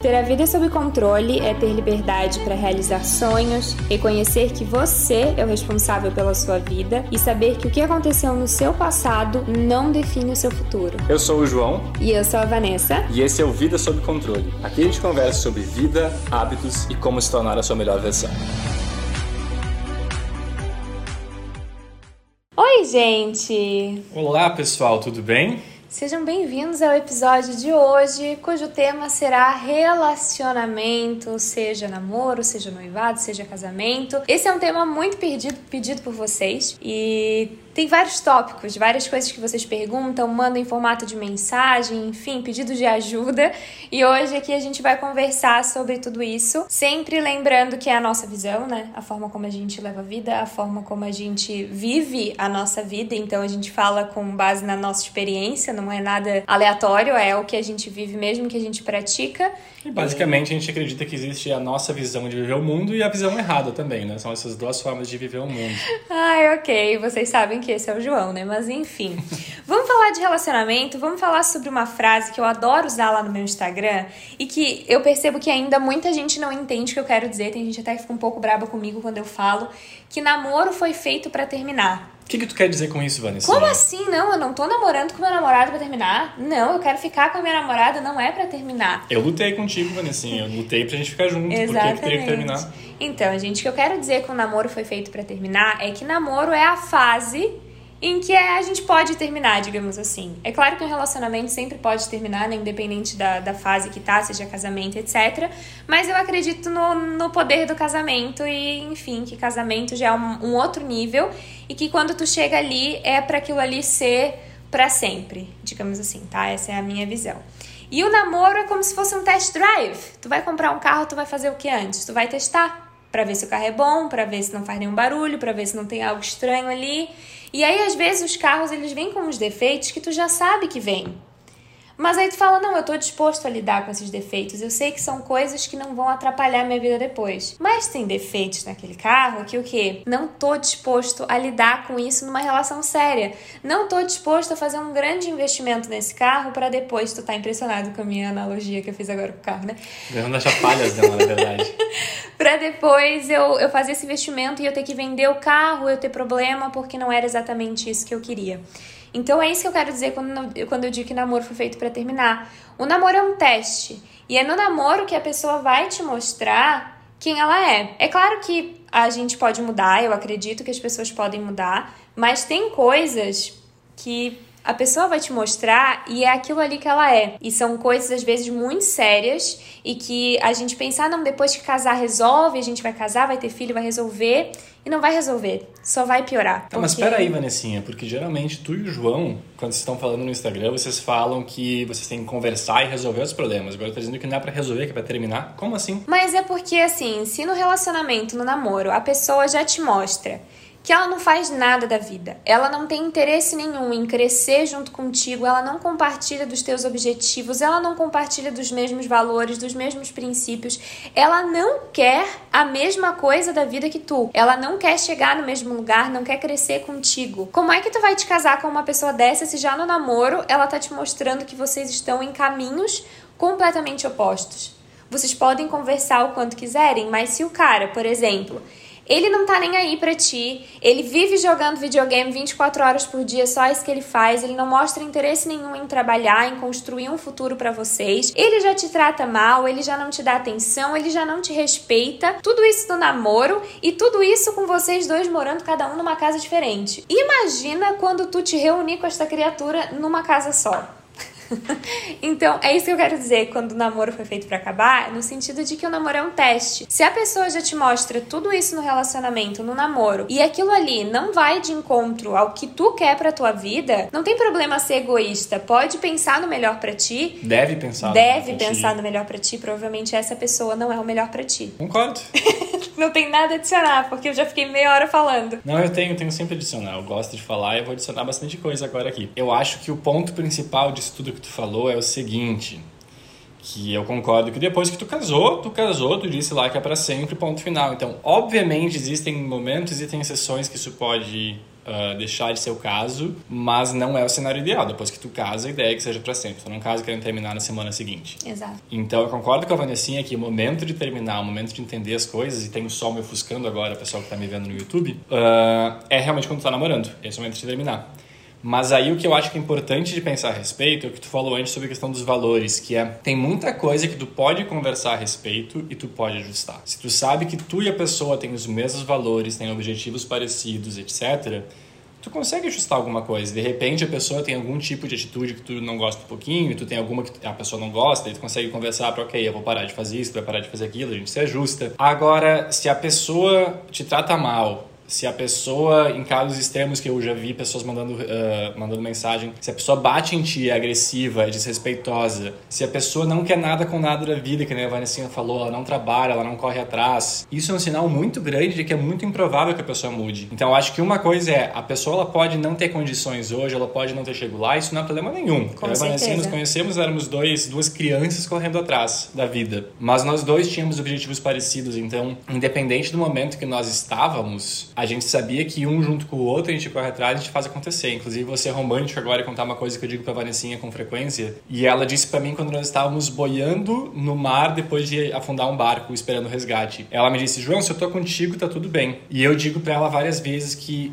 Ter a vida sob controle é ter liberdade para realizar sonhos, reconhecer que você é o responsável pela sua vida e saber que o que aconteceu no seu passado não define o seu futuro. Eu sou o João. E eu sou a Vanessa. E esse é o Vida Sob Controle. Aqui a gente conversa sobre vida, hábitos e como se tornar a sua melhor versão. Oi, gente! Olá, pessoal, tudo bem? Sejam bem-vindos ao episódio de hoje, cujo tema será relacionamento, seja namoro, seja noivado, seja casamento. Esse é um tema muito pedido, pedido por vocês e tem vários tópicos, várias coisas que vocês perguntam, mandam em formato de mensagem, enfim, pedidos de ajuda. E hoje aqui a gente vai conversar sobre tudo isso, sempre lembrando que é a nossa visão, né? A forma como a gente leva a vida, a forma como a gente vive a nossa vida. Então a gente fala com base na nossa experiência, não é nada aleatório, é o que a gente vive mesmo, que a gente pratica. E basicamente a gente acredita que existe a nossa visão de viver o mundo e a visão errada também, né? São essas duas formas de viver o mundo. Ai, ok. Vocês sabem que que esse é o João, né? Mas enfim. vamos falar de relacionamento, vamos falar sobre uma frase que eu adoro usar lá no meu Instagram e que eu percebo que ainda muita gente não entende o que eu quero dizer. Tem gente até que fica um pouco braba comigo quando eu falo que namoro foi feito para terminar. O que, que tu quer dizer com isso, Vanessa? Como assim? Não, eu não tô namorando com meu namorado pra terminar. Não, eu quero ficar com a minha namorada, não é para terminar. Eu lutei contigo, Vanessa. Eu lutei pra gente ficar junto. Exatamente. Por que teria que terminar? Então, gente, o que eu quero dizer com o namoro foi feito para terminar é que namoro é a fase em que a gente pode terminar, digamos assim. É claro que um relacionamento sempre pode terminar, né, independente da, da fase que tá, seja casamento, etc. Mas eu acredito no, no poder do casamento e, enfim, que casamento já é um, um outro nível e que quando tu chega ali é para aquilo ali ser para sempre, digamos assim, tá? Essa é a minha visão. E o namoro é como se fosse um test drive. Tu vai comprar um carro, tu vai fazer o que antes? Tu vai testar para ver se o carro é bom, para ver se não faz nenhum barulho, para ver se não tem algo estranho ali. E aí, às vezes, os carros eles vêm com uns defeitos que tu já sabe que vem. Mas aí tu fala, não, eu tô disposto a lidar com esses defeitos. Eu sei que são coisas que não vão atrapalhar minha vida depois. Mas tem defeitos naquele carro que o quê? Não tô disposto a lidar com isso numa relação séria. Não tô disposto a fazer um grande investimento nesse carro para depois tu tá impressionado com a minha analogia que eu fiz agora com o carro, né? Ganhando as chapalhas dela, na verdade. pra depois eu, eu fazer esse investimento e eu ter que vender o carro, eu ter problema porque não era exatamente isso que eu queria. Então é isso que eu quero dizer quando, quando eu digo que namoro foi feito para terminar. O namoro é um teste. E é no namoro que a pessoa vai te mostrar quem ela é. É claro que a gente pode mudar, eu acredito que as pessoas podem mudar, mas tem coisas que a pessoa vai te mostrar e é aquilo ali que ela é. E são coisas às vezes muito sérias e que a gente pensar, ah, não, depois que casar resolve, a gente vai casar, vai ter filho, vai resolver. E não vai resolver, só vai piorar. Porque... mas espera aí, Vanessinha, porque geralmente tu e o João, quando vocês estão falando no Instagram, vocês falam que vocês têm que conversar e resolver os problemas. Agora tá dizendo que não é pra resolver, que é pra terminar. Como assim? Mas é porque, assim, se no relacionamento, no namoro, a pessoa já te mostra que ela não faz nada da vida. Ela não tem interesse nenhum em crescer junto contigo, ela não compartilha dos teus objetivos, ela não compartilha dos mesmos valores, dos mesmos princípios. Ela não quer a mesma coisa da vida que tu. Ela não quer chegar no mesmo lugar, não quer crescer contigo. Como é que tu vai te casar com uma pessoa dessa se já no namoro ela tá te mostrando que vocês estão em caminhos completamente opostos? Vocês podem conversar o quanto quiserem, mas se o cara, por exemplo, ele não tá nem aí pra ti. Ele vive jogando videogame 24 horas por dia, só isso que ele faz. Ele não mostra interesse nenhum em trabalhar, em construir um futuro para vocês. Ele já te trata mal, ele já não te dá atenção, ele já não te respeita. Tudo isso no namoro e tudo isso com vocês dois morando cada um numa casa diferente. Imagina quando tu te reunir com esta criatura numa casa só. então, é isso que eu quero dizer quando o namoro foi feito para acabar, no sentido de que o namoro é um teste. Se a pessoa já te mostra tudo isso no relacionamento, no namoro, e aquilo ali não vai de encontro ao que tu quer para tua vida, não tem problema ser egoísta. Pode pensar no melhor para ti. Deve pensar. Deve no pensar ti. no melhor para ti. Provavelmente essa pessoa não é o melhor para ti. Concordo. não tem nada a adicionar, porque eu já fiquei meia hora falando. Não, eu tenho, tenho sempre adicionar. Eu gosto de falar e vou adicionar bastante coisa agora aqui. Eu acho que o ponto principal disso tudo que tu falou é o seguinte, que eu concordo que depois que tu casou, tu casou, tu disse lá que é para sempre, ponto final. Então, obviamente existem momentos, existem exceções que isso pode uh, deixar de ser o caso, mas não é o cenário ideal. Depois que tu casa, a ideia é que seja para sempre. Tu não casa querendo terminar na semana seguinte. Exato. Então eu concordo com a Vanessinha que o momento de terminar, o momento de entender as coisas, e tem o sol me ofuscando agora, o pessoal que tá me vendo no YouTube, uh, é realmente quando tu tá namorando. Esse é o momento de terminar. Mas aí o que eu acho que é importante de pensar a respeito é o que tu falou antes sobre a questão dos valores, que é tem muita coisa que tu pode conversar a respeito e tu pode ajustar. Se tu sabe que tu e a pessoa têm os mesmos valores, têm objetivos parecidos, etc., tu consegue ajustar alguma coisa. De repente a pessoa tem algum tipo de atitude que tu não gosta um pouquinho, tu tem alguma que a pessoa não gosta, e tu consegue conversar para, ok, eu vou parar de fazer isso, tu vai parar de fazer aquilo, a gente se ajusta. Agora, se a pessoa te trata mal, se a pessoa, em casos extremos que eu já vi pessoas mandando, uh, mandando mensagem, se a pessoa bate em ti, é agressiva, é desrespeitosa, se a pessoa não quer nada com nada da vida, que nem a Vanessinha falou, ela não trabalha, ela não corre atrás, isso é um sinal muito grande de que é muito improvável que a pessoa mude. Então, eu acho que uma coisa é, a pessoa ela pode não ter condições hoje, ela pode não ter chegado lá, isso não é problema nenhum. Com eu e a Vanessinha nos conhecemos, éramos dois, duas crianças correndo atrás da vida. Mas nós dois tínhamos objetivos parecidos, então, independente do momento que nós estávamos, a gente sabia que um junto com o outro a gente corre atrás a gente faz acontecer. Inclusive, você é romântico agora e contar uma coisa que eu digo pra Vanessinha com frequência. E ela disse para mim quando nós estávamos boiando no mar depois de afundar um barco esperando o resgate. Ela me disse: João, se eu tô contigo, tá tudo bem. E eu digo para ela várias vezes que,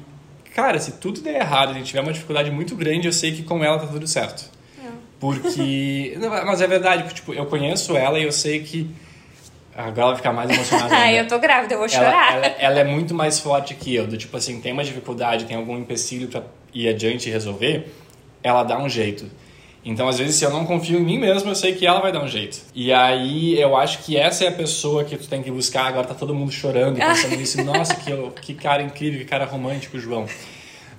cara, se tudo der errado, a gente tiver uma dificuldade muito grande, eu sei que com ela tá tudo certo. É. Porque. Mas é verdade, tipo, eu conheço ela e eu sei que Agora ela vai ficar mais emocionada. Ai, eu tô grávida, eu vou chorar. Ela, ela, ela, é muito mais forte que eu. Do tipo assim, tem uma dificuldade, tem algum empecilho pra ir adiante e resolver, ela dá um jeito. Então, às vezes, se eu não confio em mim mesmo, eu sei que ela vai dar um jeito. E aí, eu acho que essa é a pessoa que tu tem que buscar. Agora tá todo mundo chorando, pensando nisso. Nossa, que, que cara incrível, que cara romântico, João.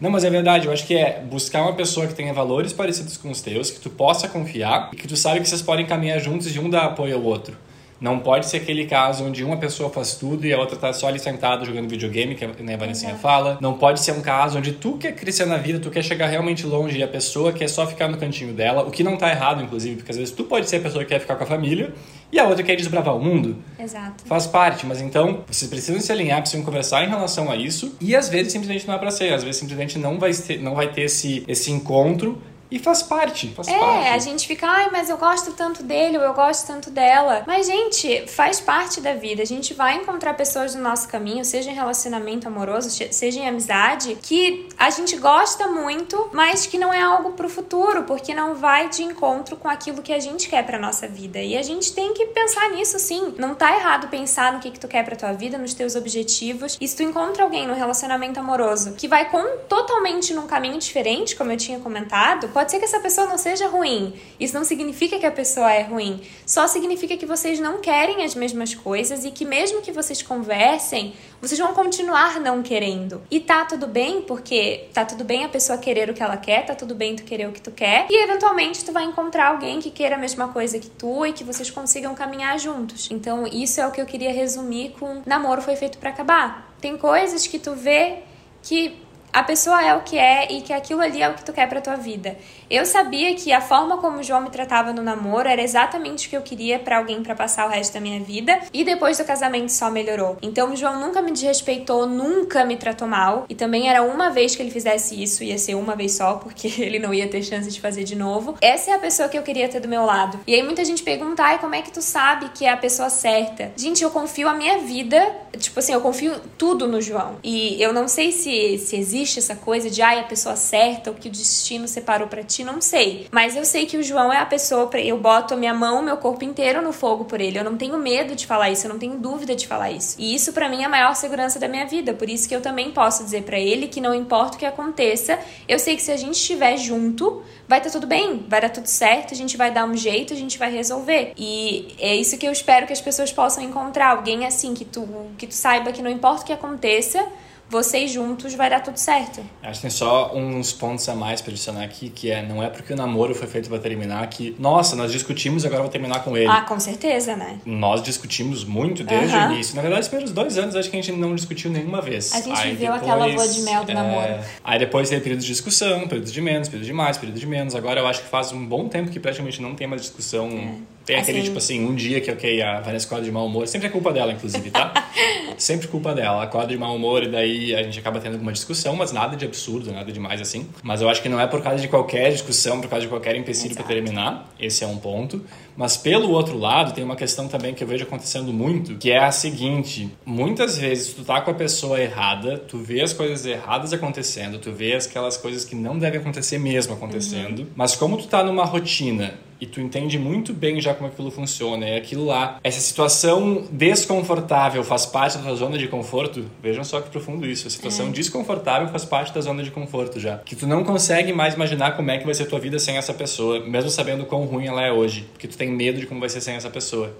Não, mas é verdade, eu acho que é buscar uma pessoa que tenha valores parecidos com os teus, que tu possa confiar e que tu sabe que vocês podem caminhar juntos e um dá apoio ao outro. Não pode ser aquele caso onde uma pessoa faz tudo e a outra tá só ali sentada jogando videogame, que a Vanessinha uhum. fala. Não pode ser um caso onde tu quer crescer na vida, tu quer chegar realmente longe e a pessoa quer só ficar no cantinho dela, o que não tá errado, inclusive, porque às vezes tu pode ser a pessoa que quer ficar com a família e a outra quer desbravar o mundo. Exato. Faz parte, mas então vocês precisam se alinhar, precisam conversar em relação a isso e às vezes simplesmente não é pra ser, às vezes simplesmente não vai ter, não vai ter esse, esse encontro e faz parte, faz é, parte. a gente fica, ai, mas eu gosto tanto dele ou eu gosto tanto dela. Mas, gente, faz parte da vida. A gente vai encontrar pessoas no nosso caminho, seja em relacionamento amoroso, seja em amizade, que a gente gosta muito, mas que não é algo pro futuro, porque não vai de encontro com aquilo que a gente quer pra nossa vida. E a gente tem que pensar nisso sim. Não tá errado pensar no que, que tu quer pra tua vida, nos teus objetivos. E se tu encontra alguém no relacionamento amoroso que vai com totalmente num caminho diferente, como eu tinha comentado, Pode ser que essa pessoa não seja ruim. Isso não significa que a pessoa é ruim. Só significa que vocês não querem as mesmas coisas e que mesmo que vocês conversem, vocês vão continuar não querendo. E tá tudo bem, porque tá tudo bem a pessoa querer o que ela quer, tá tudo bem tu querer o que tu quer, e eventualmente tu vai encontrar alguém que queira a mesma coisa que tu e que vocês consigam caminhar juntos. Então, isso é o que eu queria resumir com namoro foi feito para acabar. Tem coisas que tu vê que a pessoa é o que é e que aquilo ali é o que tu quer pra tua vida. Eu sabia que a forma como o João me tratava no namoro era exatamente o que eu queria para alguém para passar o resto da minha vida e depois do casamento só melhorou. Então o João nunca me desrespeitou, nunca me tratou mal e também era uma vez que ele fizesse isso, ia ser uma vez só, porque ele não ia ter chance de fazer de novo. Essa é a pessoa que eu queria ter do meu lado. E aí muita gente pergunta, ai, como é que tu sabe que é a pessoa certa? Gente, eu confio a minha vida, tipo assim, eu confio tudo no João. E eu não sei se, se existe essa coisa de, ai, a pessoa certa, o que o destino separou para ti não sei. Mas eu sei que o João é a pessoa, pra... eu boto a minha mão, meu corpo inteiro no fogo por ele. Eu não tenho medo de falar isso, eu não tenho dúvida de falar isso. E isso para mim é a maior segurança da minha vida. Por isso que eu também posso dizer para ele que não importa o que aconteça, eu sei que se a gente estiver junto, vai estar tá tudo bem, vai dar tudo certo, a gente vai dar um jeito, a gente vai resolver. E é isso que eu espero que as pessoas possam encontrar, alguém assim que tu que tu saiba que não importa o que aconteça, vocês juntos vai dar tudo certo. Acho que tem só uns pontos a mais para adicionar aqui, que é não é porque o namoro foi feito para terminar que, nossa, nós discutimos agora vou terminar com ele. Ah, com certeza, né? Nós discutimos muito desde o início. Na verdade, os primeiros dois anos acho que a gente não discutiu nenhuma vez. A gente aí viveu depois, aquela lua de mel do é... namoro. Aí depois teve períodos de discussão, períodos de menos, períodos de mais, períodos de menos. Agora eu acho que faz um bom tempo que praticamente não tem mais discussão. É Tem aquele, Assim. tipo assim, um dia que, ok, a Vanessa acorda de mau humor. Sempre é culpa dela, inclusive, tá? Sempre culpa dela. Acorda de mau humor e daí a gente acaba tendo alguma discussão, mas nada de absurdo, nada demais assim. Mas eu acho que não é por causa de qualquer discussão, por causa de qualquer empecilho pra Exato. terminar. Esse é um ponto. Mas pelo outro lado, tem uma questão também que eu vejo acontecendo muito, que é a seguinte: muitas vezes tu tá com a pessoa errada, tu vê as coisas erradas acontecendo, tu vê aquelas coisas que não devem acontecer mesmo acontecendo, mas como tu tá numa rotina e tu entende muito bem já como aquilo funciona, é aquilo lá, essa situação desconfortável faz parte da tua zona de conforto, vejam só que profundo isso, a situação desconfortável faz parte da zona de conforto já, que tu não consegue mais imaginar como é que vai ser a tua vida sem essa pessoa, mesmo sabendo quão ruim ela é hoje, porque tu tem medo de como vai ser sem essa pessoa.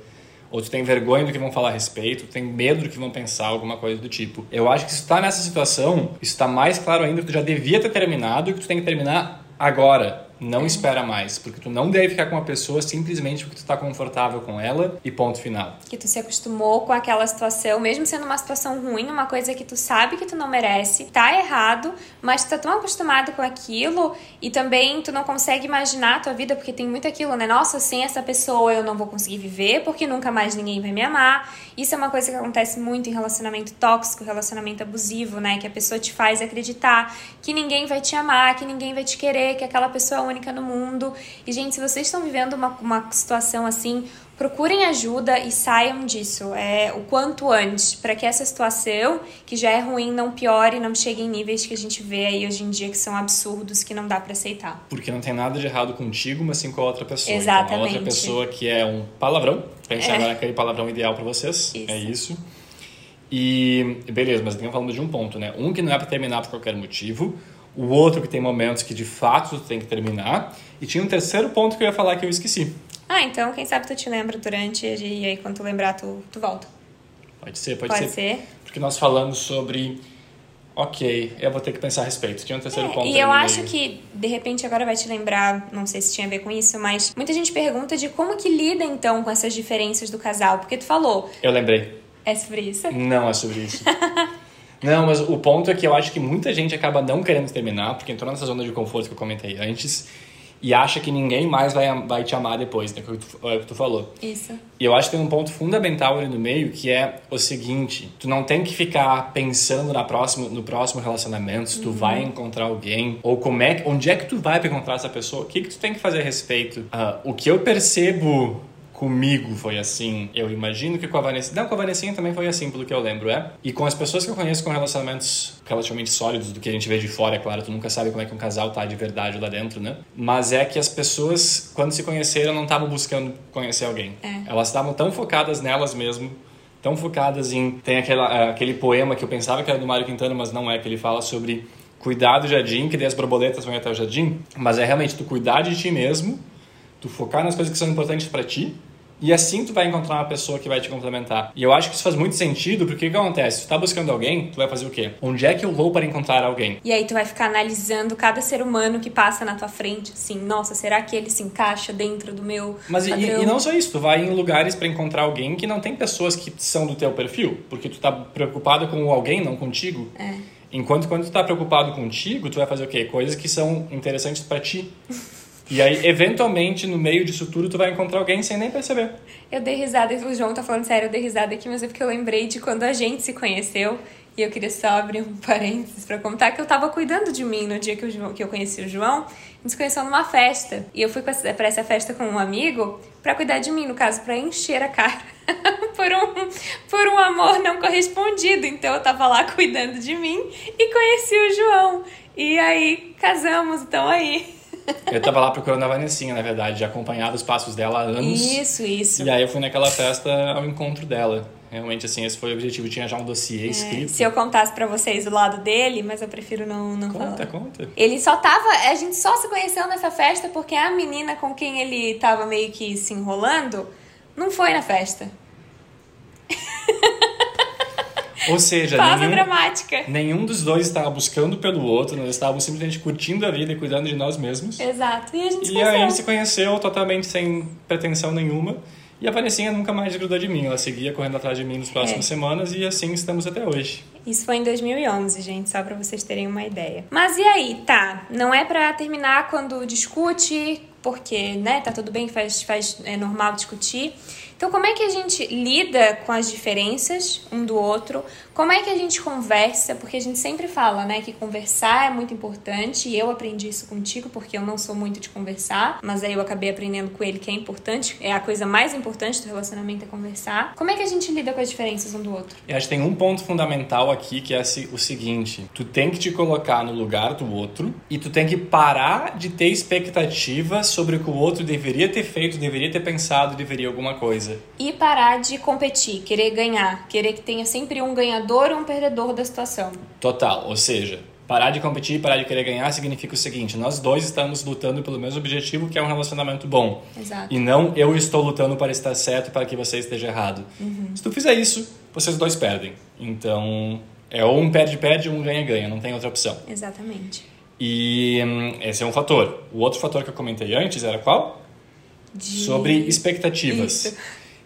Ou tu tem vergonha do que vão falar a respeito, tu tem medo do que vão pensar, alguma coisa do tipo. Eu acho que se tu tá nessa situação, isso tá mais claro ainda que tu já devia ter terminado e que tu tem que terminar agora. Não espera mais, porque tu não deve ficar com uma pessoa simplesmente porque tu tá confortável com ela e ponto final. que tu se acostumou com aquela situação, mesmo sendo uma situação ruim, uma coisa que tu sabe que tu não merece, tá errado, mas tu tá tão acostumado com aquilo e também tu não consegue imaginar a tua vida, porque tem muito aquilo, né? Nossa, sem essa pessoa eu não vou conseguir viver, porque nunca mais ninguém vai me amar. Isso é uma coisa que acontece muito em relacionamento tóxico, relacionamento abusivo, né? Que a pessoa te faz acreditar que ninguém vai te amar, que ninguém vai te querer, que aquela pessoa é única no mundo. E, gente, se vocês estão vivendo uma, uma situação assim, procurem ajuda e saiam disso é, o quanto antes, para que essa situação, que já é ruim, não piore, não chegue em níveis que a gente vê aí hoje em dia que são absurdos, que não dá para aceitar. Porque não tem nada de errado contigo, mas sim com a outra pessoa. Exatamente. Então, a outra pessoa que é um palavrão, pensem É. agora naquele palavrão ideal pra vocês. Isso. É isso. E beleza, mas estamos falando de um ponto, né? Um que não é pra terminar por qualquer motivo, o outro que tem momentos que de fato tem que terminar, e tinha um terceiro ponto que eu ia falar que eu esqueci. Ah, então quem sabe tu te lembra durante e aí quando tu lembrar tu, tu volta. Pode ser, pode, Pode ser. ser. Porque nós falamos sobre. Ok, eu vou ter que pensar a respeito. Tinha um terceiro É, ponto. e eu acho meio. que, de repente, agora vai te lembrar, não sei se tinha a ver com isso, mas muita gente pergunta de como que lida, então, com essas diferenças do casal. Porque tu falou, Eu lembrei. é sobre isso? Não é sobre isso. não, mas o ponto é que eu acho que muita gente acaba não querendo terminar, porque entrou nessa zona de conforto que eu comentei antes, e acha que ninguém mais vai, vai te amar depois, né? Que tu, é o que tu falou. Isso. E eu acho que tem um ponto fundamental ali no meio, que é o seguinte: tu não tem que ficar pensando na próxima, no próximo relacionamento, se tu vai encontrar alguém, ou como é, onde é que tu vai pra encontrar essa pessoa, o que, que tu tem que fazer a respeito. Ah, o que eu percebo comigo foi assim, eu imagino que com a Vanessa, não, com a Vanessinha também foi assim, pelo que eu lembro, é. E com as pessoas que eu conheço com relacionamentos relativamente sólidos, do que a gente vê de fora, é claro, tu nunca sabe como é que um casal tá de verdade lá dentro, né? Mas é que as pessoas, quando se conheceram, não estavam buscando conhecer alguém. É. Elas estavam tão focadas nelas mesmo, tão focadas em. Tem aquela, aquele poema que eu pensava que era do Mário Quintana, mas não é, que ele fala sobre cuidar do jardim, que daí as borboletas vão até o jardim. Mas é realmente tu cuidar de ti mesmo, tu focar nas coisas que são importantes para ti. E assim tu vai encontrar uma pessoa que vai te complementar. E eu acho que isso faz muito sentido, porque o que acontece? Tu tá buscando alguém, tu vai fazer o quê? Onde é que eu vou para encontrar alguém? E aí tu vai ficar analisando cada ser humano que passa na tua frente, assim, nossa, será que ele se encaixa dentro do meu Mas e, e não só isso, tu vai em lugares para encontrar alguém que não tem pessoas que são do teu perfil, porque tu tá preocupado com alguém, não contigo. É. Enquanto quando tu tá preocupado contigo, tu vai fazer o quê? Coisas que são interessantes para ti. E aí, eventualmente, no meio disso tudo, tu vai encontrar alguém sem nem perceber. Eu dei risada, o João tá falando sério, eu dei risada aqui, mas é porque eu lembrei de quando a gente se conheceu. E eu queria só abrir um parênteses pra contar que eu tava cuidando de mim no dia que, João- que eu conheci o João. A gente se conheceu numa festa. E eu fui pra essa- festa com um amigo pra cuidar de mim, no caso, pra encher a cara. por, um, por um amor não correspondido. Então eu tava lá cuidando de mim e conheci o João. E aí casamos, então aí. Eu tava lá procurando a Vanessinha, na verdade, já acompanhava os passos dela há anos. Isso, isso. E aí eu fui naquela festa ao encontro dela. Realmente, assim, esse foi o objetivo. Tinha já um dossiê É, escrito. se eu contasse pra vocês o lado dele, mas eu prefiro não, não Conta, falar. conta. Ele só tava. A gente só se conheceu nessa festa porque a menina com quem ele tava meio que se enrolando não foi na festa. Ou seja, Pausa nenhum, dramática. nenhum dos dois estava buscando pelo outro, nós estávamos simplesmente curtindo a vida e cuidando de nós mesmos. Exato. E a gente se E a conheceu. gente se conheceu totalmente sem pretensão nenhuma. E a Vanessinha nunca mais grudou de mim. Ela seguia correndo atrás de mim nas próximas É. semanas e assim estamos até hoje. Isso foi em 2011, gente, só pra vocês terem uma ideia. Mas e aí, tá? Não é pra terminar quando discute, porque, né, tá tudo bem, faz, faz é normal discutir. Então, como é que a gente lida com as diferenças um do outro? Como é que a gente conversa? Porque a gente sempre fala, né, que conversar é muito importante. E eu aprendi isso contigo, porque eu não sou muito de conversar, mas aí eu acabei aprendendo com ele que é importante. É a coisa mais importante do relacionamento é conversar. Como é que a gente lida com as diferenças um do outro? Eu acho que tem um ponto fundamental aqui que é o seguinte: tu tem que te colocar no lugar do outro e tu tem que parar de ter expectativas sobre o que o outro deveria ter feito, deveria ter pensado, deveria alguma coisa coisa. E parar de competir, querer ganhar, querer que tenha sempre um ganhador ou um perdedor da situação. Total, ou seja, parar de competir, parar de querer ganhar significa o seguinte: nós dois estamos lutando pelo mesmo objetivo, que é um relacionamento bom. Exato. E não eu estou lutando para estar certo para que você esteja errado. Uhum. Se tu fizer isso, vocês dois perdem. Então, é ou um perde-perde ou um ganha-ganha, não tem outra opção. Exatamente. E hum, esse é um fator. O outro fator que eu comentei antes era qual? De... sobre expectativas. Isso.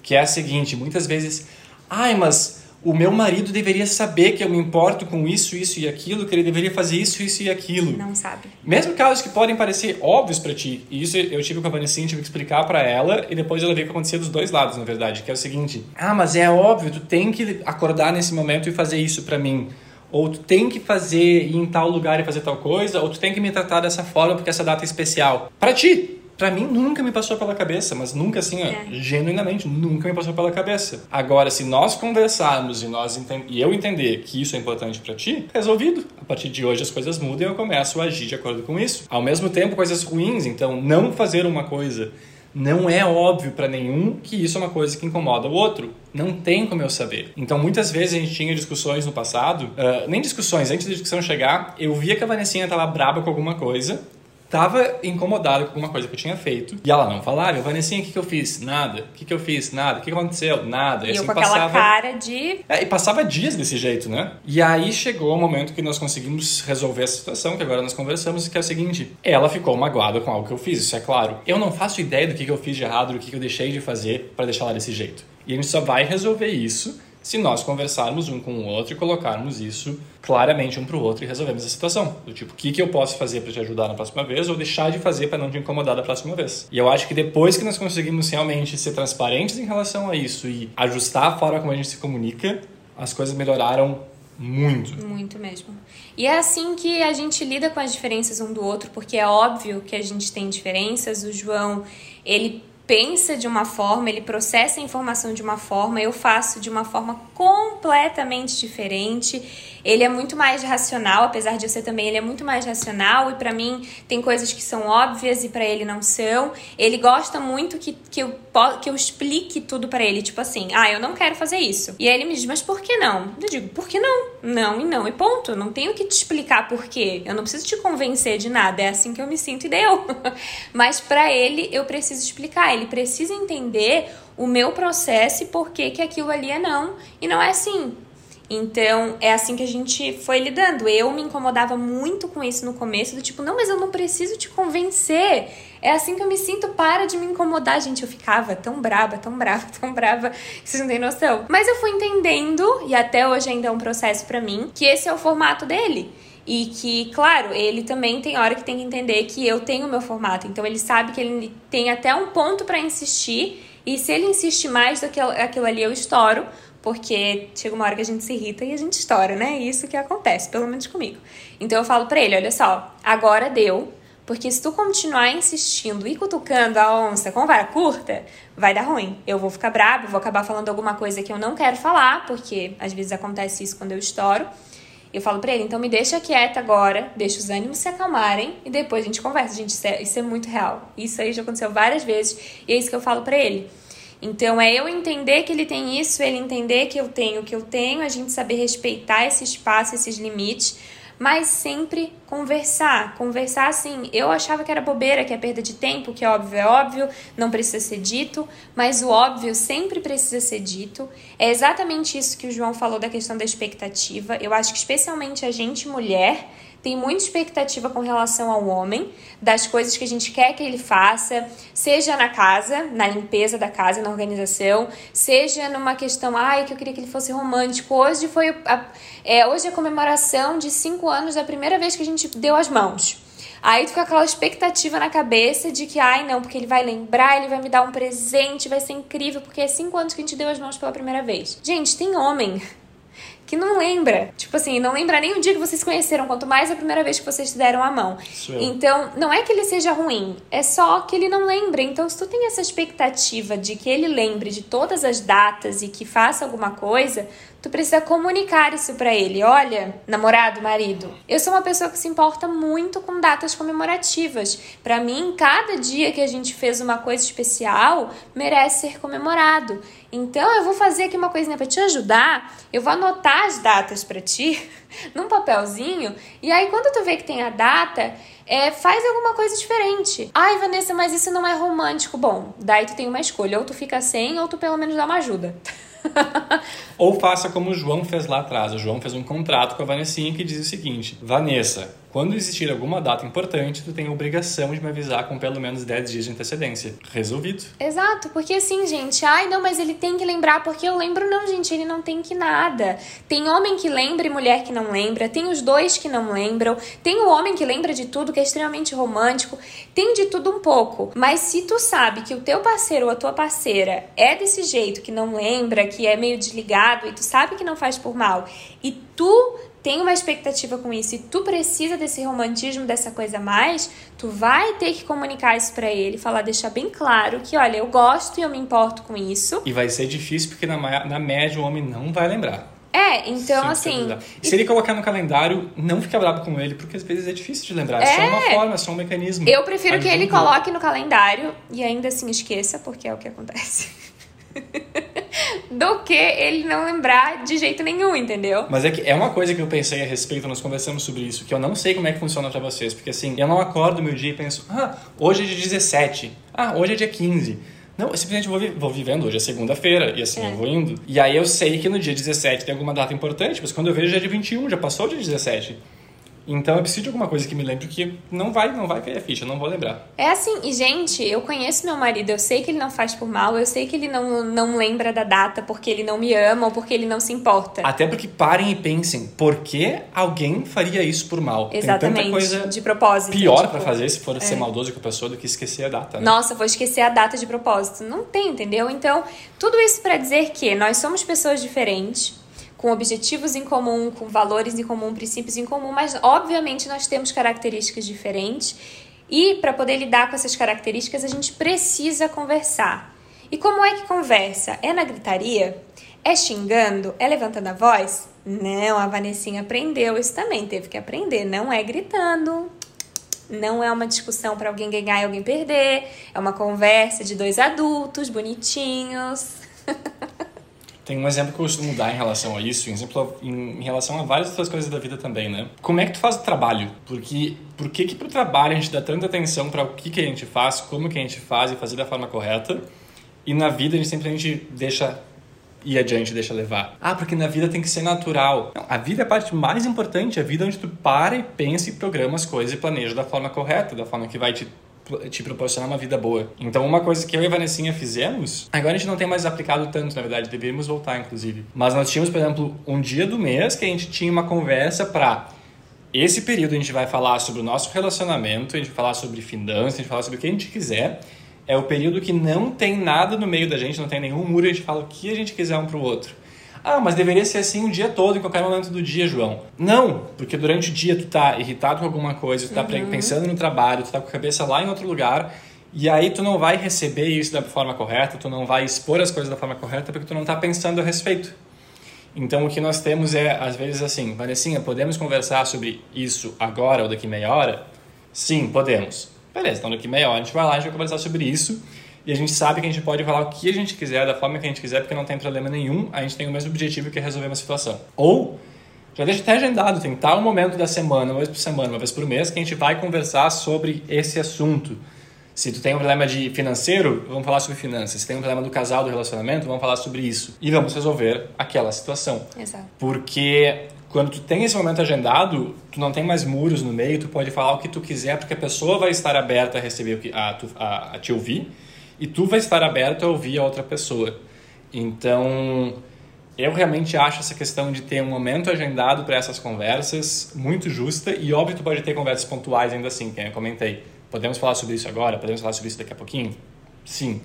Que é a seguinte, muitas vezes, ai, mas o meu marido deveria saber que eu me importo com isso, isso e aquilo, que ele deveria fazer isso, isso e aquilo. Não sabe. Mesmo casos que podem parecer óbvios para ti. E isso eu tive com a Vanessa, tive que explicar para ela e depois ela veio que acontecia dos dois lados, na verdade, que é o seguinte: "Ah, mas é óbvio, tu tem que acordar nesse momento e fazer isso para mim." Ou tu tem que fazer ir em tal lugar e fazer tal coisa, ou tu tem que me tratar dessa forma porque essa data é especial. Para ti, Pra mim, nunca me passou pela cabeça, mas nunca assim, É. ó, genuinamente, nunca me passou pela cabeça. Agora, se nós conversarmos e, nós e eu entender que isso é importante pra ti, resolvido. A partir de hoje as coisas mudam e eu começo a agir de acordo com isso. Ao mesmo tempo, coisas ruins, então não fazer uma coisa. Não é óbvio pra nenhum que isso é uma coisa que incomoda o outro. Não tem como eu saber. Então, muitas vezes a gente tinha discussões no passado, ah, nem discussões, antes da discussão chegar, eu via que a Vanessinha tava braba com alguma coisa, tava incomodada com alguma coisa que eu tinha feito. E ela não falava, eu, Vanessinha, o que, que eu fiz? Nada. O que, que eu fiz? Nada. O que aconteceu? Nada. E eu assim com aquela passava... cara de. É, e passava dias desse jeito, né? E aí chegou o momento que nós conseguimos resolver essa situação, que agora nós conversamos, que é o seguinte: ela ficou magoada com algo que eu fiz, isso é claro. Eu não faço ideia do que que eu fiz de errado, do que que eu deixei de fazer para deixar ela desse jeito. E a gente só vai resolver isso se nós conversarmos um com o outro e colocarmos isso claramente um pro outro e resolvermos a situação. Do tipo, o que, que eu posso fazer para te ajudar na próxima vez ou deixar de fazer para não te incomodar da próxima vez. E eu acho que depois que nós conseguimos realmente ser transparentes em relação a isso e ajustar a forma como a gente se comunica, as coisas melhoraram muito. Muito mesmo. E é assim que a gente lida com as diferenças um do outro, porque é óbvio que a gente tem diferenças. O João, ele pensa de uma forma, ele processa a informação de uma forma, eu faço de uma forma completamente diferente. Ele é muito mais racional, apesar de eu ser também, ele é muito mais racional e para mim tem coisas que são óbvias e para ele não são. Ele gosta muito que, que, eu, que eu explique tudo para ele, tipo assim, ah, eu não quero fazer isso. E aí ele me diz, mas por que não? Eu digo, por que não? Não e não e ponto. Não tenho que te explicar por quê. Eu não preciso te convencer de nada, é assim que eu me sinto e deu. mas para ele eu preciso explicar, ele precisa entender o meu processo e por que que aquilo ali é não e não é assim. Então, é assim que a gente foi lidando. Eu me incomodava muito com isso no começo, do tipo, não, mas eu não preciso te convencer. É assim que eu me sinto, para de me incomodar. Gente, eu ficava tão brava, tão brava, tão brava, que vocês não têm noção. Mas eu fui entendendo, e até hoje ainda é um processo pra mim, que esse é o formato dele. E que, claro, ele também tem hora que tem que entender que eu tenho o meu formato. Então ele sabe que ele tem até um ponto pra insistir. E se ele insiste mais do que aquilo ali, eu estouro. Porque chega uma hora que a gente se irrita e a gente estoura, né? É isso que acontece, pelo menos comigo. Então eu falo pra ele: olha só, agora deu. Porque se tu continuar insistindo e cutucando a onça com vara curta, vai dar ruim. Eu vou ficar brava, vou acabar falando alguma coisa que eu não quero falar, porque às vezes acontece isso quando eu estouro. Eu falo pra ele, então me deixa quieta agora, deixa os ânimos se acalmarem e depois a gente conversa. Gente, isso é, isso é muito real. Isso aí já aconteceu várias vezes e é isso que eu falo pra ele. Então é eu entender que ele tem isso, ele entender que eu tenho o que eu tenho, a gente saber respeitar esse espaço, esses limites, mas sempre conversar. Conversar assim, eu achava que era bobeira, que é perda de tempo, que é óbvio, é óbvio, não precisa ser dito, mas o óbvio sempre precisa ser dito. É exatamente isso que o João falou da questão da expectativa. Eu acho que especialmente a gente mulher tem muita expectativa com relação ao homem, das coisas que a gente quer que ele faça, seja na casa, na limpeza da casa, na organização, seja numa questão, ai, que eu queria que ele fosse romântico. Hoje foi a, é, hoje é a comemoração de cinco anos da primeira vez que a gente deu as mãos. Aí tu fica aquela expectativa na cabeça de que, ai não, porque ele vai lembrar, ele vai me dar um presente, vai ser incrível, porque é cinco anos que a gente deu as mãos pela primeira vez. Gente, tem homem que não lembra. Tipo assim, não lembra nem o dia que vocês se conheceram, quanto mais a primeira vez que vocês deram a mão. Então, não é que ele seja ruim, é só que ele não lembra. Então, se tu tem essa expectativa de que ele lembre de todas as datas e que faça alguma coisa, tu precisa comunicar isso para ele. Olha, namorado, marido, eu sou uma pessoa que se importa muito com datas comemorativas. Para mim, cada dia que a gente fez uma coisa especial merece ser comemorado. Então, eu vou fazer aqui uma coisinha para te ajudar. Eu vou anotar as datas para ti num papelzinho e aí quando tu vê que tem a data, é, faz alguma coisa diferente. Ai, Vanessa, mas isso não é romântico. Bom, daí tu tem uma escolha, ou tu fica sem, ou tu pelo menos dá uma ajuda. Ou faça como o João fez lá atrás. O João fez um contrato com a Vanessinha que diz o seguinte: Vanessa, quando existir alguma data importante, tu tem a obrigação de me avisar com pelo menos 10 dias de antecedência. Resolvido. Exato, porque assim, gente, ai não, mas ele tem que lembrar, porque eu lembro, não, gente, ele não tem que nada. Tem homem que lembra e mulher que não lembra, tem os dois que não lembram, tem o homem que lembra de tudo, que é extremamente romântico, tem de tudo um pouco. Mas se tu sabe que o teu parceiro ou a tua parceira é desse jeito, que não lembra, que é meio desligado, e tu sabe que não faz por mal, e tu tem uma expectativa com isso e tu precisa desse romantismo, dessa coisa a mais, tu vai ter que comunicar isso para ele, falar, deixar bem claro que, olha, eu gosto e eu me importo com isso. E vai ser difícil porque na, na média o homem não vai lembrar. É, então assim. E se ele colocar no calendário, não fica bravo com ele, porque às vezes é difícil de lembrar. É, é só uma forma, é só um mecanismo. Eu prefiro Ajuda. que ele coloque no calendário e ainda assim esqueça, porque é o que acontece. do que ele não lembrar de jeito nenhum, entendeu? Mas é que é uma coisa que eu pensei a respeito, nós conversamos sobre isso, que eu não sei como é que funciona para vocês, porque assim, eu não acordo meu dia e penso, ah, hoje é dia 17, ah, hoje é dia 15. Não, eu simplesmente vou, vou vivendo, hoje é segunda-feira, e assim é. eu vou indo. E aí eu sei que no dia 17 tem alguma data importante, mas quando eu vejo já é dia 21, já passou o dia 17. Então eu preciso de alguma coisa que me lembre que não vai, não vai cair a ficha, não vou lembrar. É assim, e gente, eu conheço meu marido, eu sei que ele não faz por mal, eu sei que ele não, não lembra da data porque ele não me ama ou porque ele não se importa. Até porque parem e pensem, por que alguém faria isso por mal? Exatamente. Tem tanta coisa de propósito. Pior tipo, para fazer se for é. ser maldoso com a pessoa do que esquecer a data. Né? Nossa, vou esquecer a data de propósito. Não tem, entendeu? Então, tudo isso para dizer que nós somos pessoas diferentes com objetivos em comum, com valores em comum, princípios em comum, mas obviamente nós temos características diferentes e para poder lidar com essas características a gente precisa conversar. E como é que conversa? É na gritaria? É xingando? É levantando a voz? Não, a Vanessinha aprendeu isso também, teve que aprender. Não é gritando, não é uma discussão para alguém ganhar e alguém perder, é uma conversa de dois adultos bonitinhos. Tem um exemplo que eu costumo dar em relação a isso, um exemplo em, relação a várias outras coisas da vida também, né? Como é que tu faz o trabalho? Porque por que que pro trabalho a gente dá tanta atenção para o que que a gente faz, como que a gente faz e fazer da forma correta? E na vida a gente simplesmente deixa ir adiante, deixa levar. Ah, porque na vida tem que ser natural. Não, a vida é a parte mais importante, a vida é onde tu para e pensa e programa as coisas e planeja da forma correta, da forma que vai te te proporcionar uma vida boa. Então, uma coisa que eu e a Vanessinha fizemos, agora a gente não tem mais aplicado tanto, na verdade, deveríamos voltar, inclusive. Mas nós tínhamos, por exemplo, um dia do mês que a gente tinha uma conversa para esse período a gente vai falar sobre o nosso relacionamento, a gente vai falar sobre finanças, a gente vai falar sobre o que a gente quiser. É o período que não tem nada no meio da gente, não tem nenhum muro, a gente fala o que a gente quiser um pro outro. Ah, mas deveria ser assim o dia todo, em qualquer momento do dia, João. Não, porque durante o dia tu tá irritado com alguma coisa, tu tá uhum. pensando no trabalho, tu tá com a cabeça lá em outro lugar, e aí tu não vai receber isso da forma correta, tu não vai expor as coisas da forma correta porque tu não tá pensando a respeito. Então o que nós temos é, às vezes, assim, Vanessinha, podemos conversar sobre isso agora ou daqui meia hora? Sim, podemos. Beleza, então daqui meia hora a gente vai lá e a gente vai conversar sobre isso e a gente sabe que a gente pode falar o que a gente quiser, da forma que a gente quiser, porque não tem problema nenhum, a gente tem o mesmo objetivo que é resolver uma situação. Ou, já deixa até agendado, tem tal momento da semana, uma vez por semana, uma vez por mês, que a gente vai conversar sobre esse assunto. Se tu tem um problema de financeiro, vamos falar sobre finanças. Se tem um problema do casal, do relacionamento, vamos falar sobre isso. E vamos resolver aquela situação. Exato. Porque quando tu tem esse momento agendado, tu não tem mais muros no meio, tu pode falar o que tu quiser, porque a pessoa vai estar aberta a receber o que, a, a, a te ouvir e tu vai estar aberto a ouvir a outra pessoa. Então, Eu realmente acho essa questão de ter um momento agendado para essas conversas muito justa e óbvio tu pode ter conversas pontuais ainda assim, que eu comentei. Podemos falar sobre isso agora? Podemos falar sobre isso daqui a pouquinho? Sim.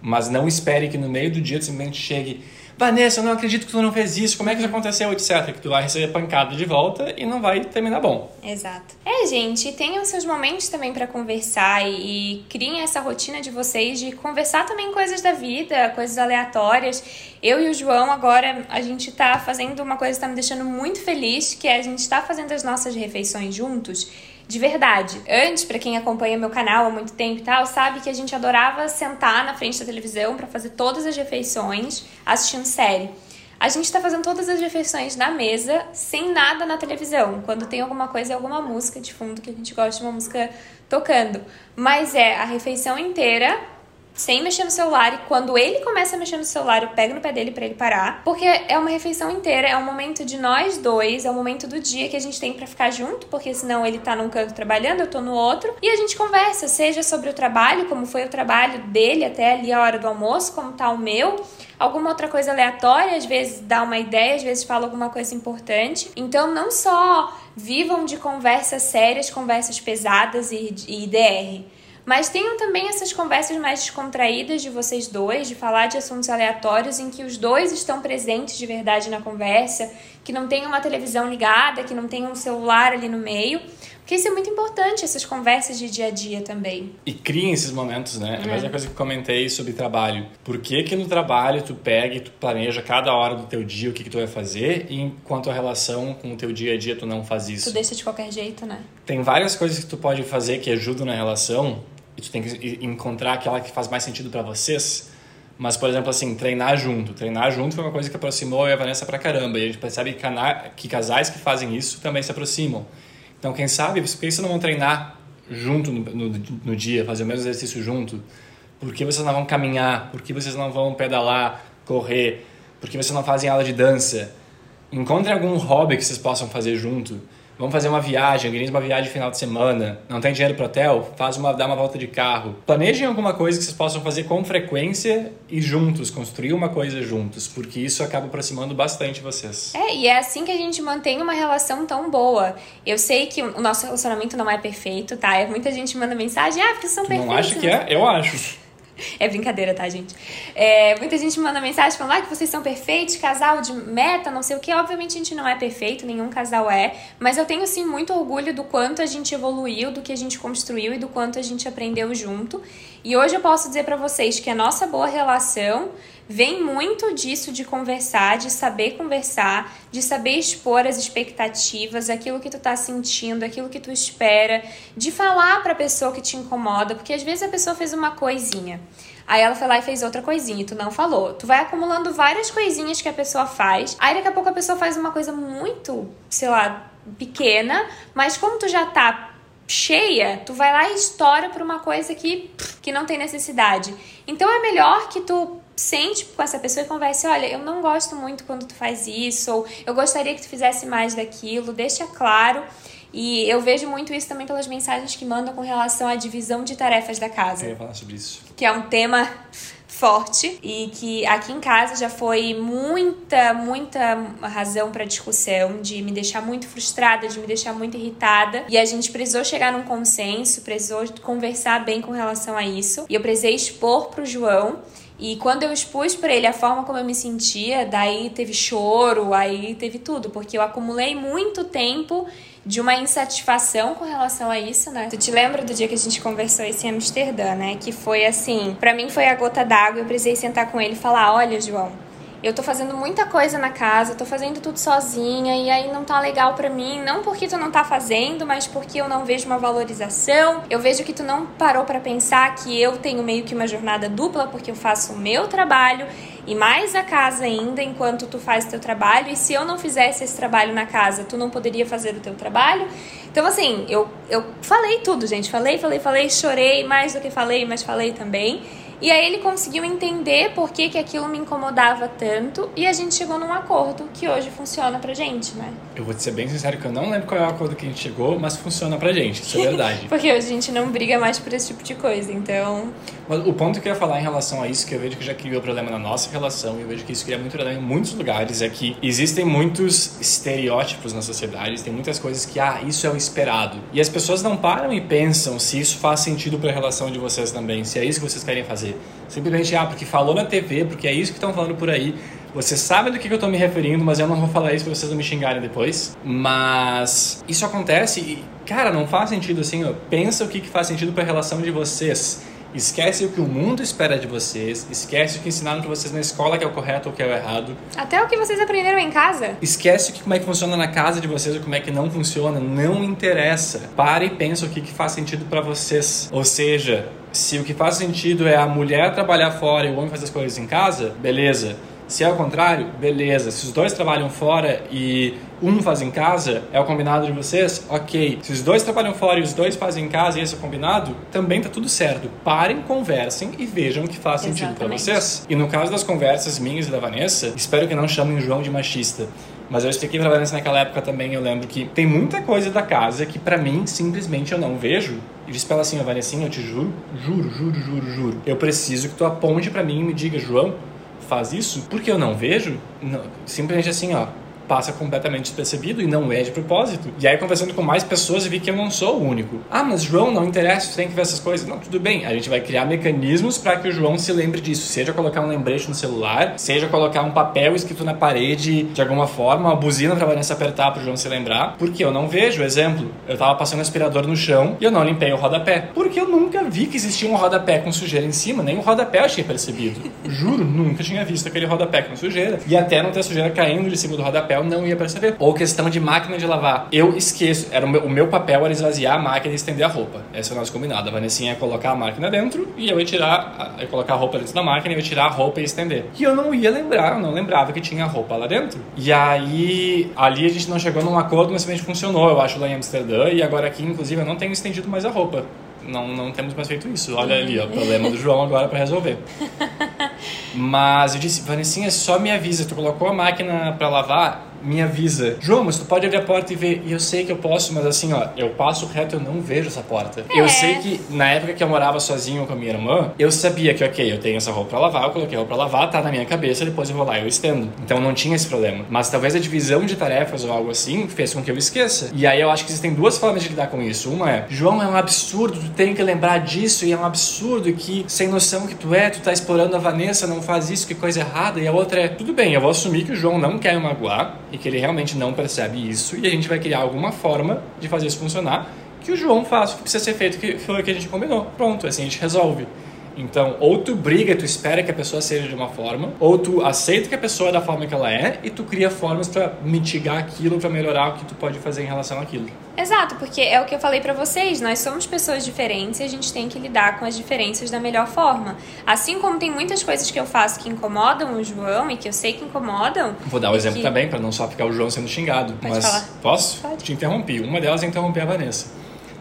Mas não espere que no meio do dia tu simplesmente chegue Vanessa, eu não acredito que tu não fez isso, como é que isso aconteceu, etc. Que tu vai receber pancada de volta e não vai terminar bom. Exato. É, gente, tenham seus momentos também para conversar e, e criem essa rotina de vocês de conversar também coisas da vida, coisas aleatórias. Eu e o João agora, a gente tá fazendo uma coisa que tá me deixando muito feliz, que é a gente tá fazendo as nossas refeições juntos de verdade. Antes, para quem acompanha meu canal há muito tempo e tal, sabe que a gente adorava sentar na frente da televisão para fazer todas as refeições assistindo série. A gente tá fazendo todas as refeições na mesa, sem nada na televisão. Quando tem alguma coisa, alguma música de fundo que a gente gosta uma música tocando. Mas é a refeição inteira sem mexer no celular e quando ele começa a mexer no celular, eu pego no pé dele para ele parar, porque é uma refeição inteira, é um momento de nós dois, é um momento do dia que a gente tem para ficar junto, porque senão ele tá num canto trabalhando, eu tô no outro, e a gente conversa, seja sobre o trabalho, como foi o trabalho dele até ali a hora do almoço, como tá o meu, alguma outra coisa aleatória, às vezes dá uma ideia, às vezes fala alguma coisa importante. Então não só vivam de conversas sérias, conversas pesadas e, e mas tenham também essas conversas mais descontraídas de vocês dois, de falar de assuntos aleatórios em que os dois estão presentes de verdade na conversa, que não tem uma televisão ligada, que não tem um celular ali no meio. Porque isso é muito importante, essas conversas de dia a dia também. E criem esses momentos, né? É a mesma coisa que eu comentei sobre trabalho. Por que que no trabalho tu pega e tu planeja cada hora do teu dia o que, que tu vai fazer e enquanto a relação com o teu dia a dia tu não faz isso? Tu deixa de qualquer jeito, né? Tem várias coisas que tu pode fazer que ajudam na relação e tu tem que encontrar aquela que faz mais sentido para vocês. Mas, por exemplo, assim, treinar junto. Treinar junto foi uma coisa que aproximou eu e a Vanessa pra caramba. E a gente percebe que, casais que fazem isso também se aproximam. Então, quem sabe, por que vocês não vão treinar junto no, no, no dia, fazer o mesmo exercício junto? Por que vocês não vão caminhar? Por que vocês não vão pedalar, correr? Por que vocês não fazem aula de dança? Encontrem algum hobby que vocês possam fazer junto. Vamos fazer uma viagem, organize uma viagem final de semana. Não tem dinheiro para hotel? Faz uma, dá uma volta de carro. Planejem alguma coisa que vocês possam fazer com frequência e juntos, construir uma coisa juntos, porque isso acaba aproximando bastante vocês. É, e é assim que a gente mantém uma relação tão boa. Eu sei que o nosso relacionamento não é perfeito, tá? Muita gente manda mensagem, ah, porque são perfeitos. Não acho que é? Eu acho. É brincadeira, tá, gente? É, muita gente manda mensagem falando ah, que vocês são perfeitos, casal de meta, não sei o que. Obviamente a gente não é perfeito, nenhum casal é, mas eu tenho sim muito orgulho do quanto a gente evoluiu, do que a gente construiu e do quanto a gente aprendeu junto. E hoje eu posso dizer para vocês que a nossa boa relação vem muito disso de conversar, de saber conversar, de saber expor as expectativas, aquilo que tu tá sentindo, aquilo que tu espera, de falar para a pessoa que te incomoda, porque às vezes a pessoa fez uma coisinha. Aí ela foi lá e fez outra coisinha e tu não falou. Tu vai acumulando várias coisinhas que a pessoa faz. Aí daqui a pouco a pessoa faz uma coisa muito, sei lá, pequena, mas como tu já tá cheia, tu vai lá e estoura por uma coisa que, que não tem necessidade. Então é melhor que tu sente com essa pessoa e converse, olha, eu não gosto muito quando tu faz isso, ou eu gostaria que tu fizesse mais daquilo, deixa claro. E eu vejo muito isso também pelas mensagens que mandam com relação à divisão de tarefas da casa. Eu ia falar sobre isso. Que é um tema forte e que aqui em casa já foi muita, muita razão para discussão, de me deixar muito frustrada, de me deixar muito irritada. E a gente precisou chegar num consenso, precisou conversar bem com relação a isso. E eu precisei expor pro João e quando eu expus para ele a forma como eu me sentia, daí teve choro, aí teve tudo, porque eu acumulei muito tempo de uma insatisfação com relação a isso, né? Tu te lembra do dia que a gente conversou isso em Amsterdã, né? Que foi assim, para mim foi a gota d'água, eu precisei sentar com ele e falar: "Olha, João, eu tô fazendo muita coisa na casa, tô fazendo tudo sozinha e aí não tá legal para mim, não porque tu não tá fazendo, mas porque eu não vejo uma valorização. Eu vejo que tu não parou para pensar que eu tenho meio que uma jornada dupla porque eu faço o meu trabalho e mais a casa ainda enquanto tu faz o teu trabalho. E se eu não fizesse esse trabalho na casa, tu não poderia fazer o teu trabalho. Então, assim, eu, eu falei tudo, gente. Falei, falei, falei, chorei mais do que falei, mas falei também. E aí ele conseguiu entender por que, que aquilo me incomodava tanto e a gente chegou num acordo que hoje funciona pra gente, né? Eu vou te ser bem sincero que eu não lembro qual é o acordo que a gente chegou, mas funciona pra gente, isso é verdade. Porque hoje a gente não briga mais por esse tipo de coisa, então... Mas o ponto que eu ia falar em relação a isso, que eu vejo que já criou problema na nossa relação, e eu vejo que isso cria muito problema em muitos lugares, é que existem muitos estereótipos na sociedade, tem muitas coisas que, ah, isso é o esperado. E as pessoas não param e pensam se isso faz sentido para a relação de vocês também, se é isso que vocês querem fazer. Simplesmente, ah, porque falou na TV, porque é isso que estão falando por aí. Você sabe do que, eu estou me referindo, mas eu não vou falar isso para vocês não me xingarem depois. Mas isso acontece e, cara, não faz sentido assim. Ó. Pensa o que, que faz sentido para a relação de vocês. Esquece o que o mundo espera de vocês. Esquece o que ensinaram para vocês na escola que é o correto ou que é o errado. Até o que vocês aprenderam em casa. Esquece o que, como é que funciona na casa de vocês ou como é que não funciona. Não interessa. Pare e pensa o que, que faz sentido para vocês. Ou seja, se o que faz sentido é a mulher trabalhar fora e o homem fazer as coisas em casa, beleza. Se é o contrário, beleza. Se os dois trabalham fora e um faz em casa, é o combinado de vocês? Ok. Se os dois trabalham fora e os dois fazem em casa e esse é o combinado, também tá tudo certo. Parem, conversem e vejam o que faz sentido para vocês. E no caso das conversas minhas e da Vanessa, espero que não chamem o João de machista. Mas eu expliquei pra Vanessa naquela época também, eu lembro que tem muita coisa da casa que para mim simplesmente eu não vejo. E disse pra ela assim, Vanessa, eu te juro, juro, juro, juro, juro. Eu preciso que tu aponte para mim e me diga, João, faz isso, porque eu não vejo, não, simplesmente assim, ó, passa completamente despercebido e não é de propósito. E aí, conversando com mais pessoas, eu vi que eu não sou o único. Ah, mas João, não interessa, você tem que ver essas coisas. Não, tudo bem. A gente vai criar mecanismos para que o João se lembre disso. Seja colocar um lembrete no celular, seja colocar um papel escrito na parede de alguma forma, uma buzina pra Vanessa apertar pro João se lembrar. Porque eu não vejo. Exemplo, eu tava passando aspirador no chão e eu não limpei o rodapé. Porque eu nunca vi que existia um rodapé com sujeira em cima, nem o rodapé eu tinha percebido. Juro, nunca tinha visto aquele rodapé com sujeira. E até não ter sujeira caindo de cima do rodapé papel não ia perceber. Ou questão de máquina de lavar. Eu esqueço. Era o meu, o meu papel era esvaziar a máquina e estender a roupa. Esse é o nosso combinado. A Vanessinha ia colocar a máquina dentro e eu ia tirar, ia colocar a roupa dentro da máquina e eu ia tirar a roupa e estender. E eu não ia lembrar, eu não lembrava que tinha roupa lá dentro. E aí, ali a gente não chegou num acordo, mas simplesmente funcionou, eu acho, lá em Amsterdã. E agora aqui, inclusive, eu não tenho estendido mais a roupa não, não temos mais feito isso. Olha ali, ó, o problema do João agora para resolver. Mas eu disse, Vanessinha, só me avisa, tu colocou a máquina para lavar, me avisa. João, mas tu pode abrir a porta e ver. E eu sei que eu posso, mas assim, ó, eu passo reto, eu não vejo essa porta. É. Eu sei que na época que eu morava sozinho com a minha irmã, eu sabia que, ok, eu tenho essa roupa pra lavar, eu coloquei a roupa pra lavar, tá na minha cabeça, depois eu vou lá e eu estendo. Então não tinha esse problema. Mas talvez a divisão de tarefas ou algo assim fez com que eu esqueça. E aí eu acho que existem duas formas de lidar com isso. Uma é, João, é um absurdo, tu tem que lembrar disso, e é um absurdo que, sem noção que tu é, tu tá explorando a Vanessa, não faz isso, que coisa errada. E a outra é, tudo bem, eu vou assumir que o João não quer me magoar, e que ele realmente não percebe isso e a gente vai criar alguma forma de fazer isso funcionar que o João faça o que precisa ser feito, que foi o que a gente combinou. Pronto, assim a gente resolve. Então, ou tu briga, tu espera que a pessoa seja de uma forma, ou tu aceita que a pessoa é da forma que ela é e tu cria formas para mitigar aquilo, para melhorar o que tu pode fazer em relação àquilo. Exato, porque é o que eu falei para vocês, nós somos pessoas diferentes e a gente tem que lidar com as diferenças da melhor forma. Assim como tem muitas coisas que eu faço que incomodam o João e que eu sei que incomodam. Vou dar um exemplo que... também, para não só ficar o João sendo xingado. Pode mas falar. posso? Pode. Te interrompi. Uma delas é interromper a Vanessa.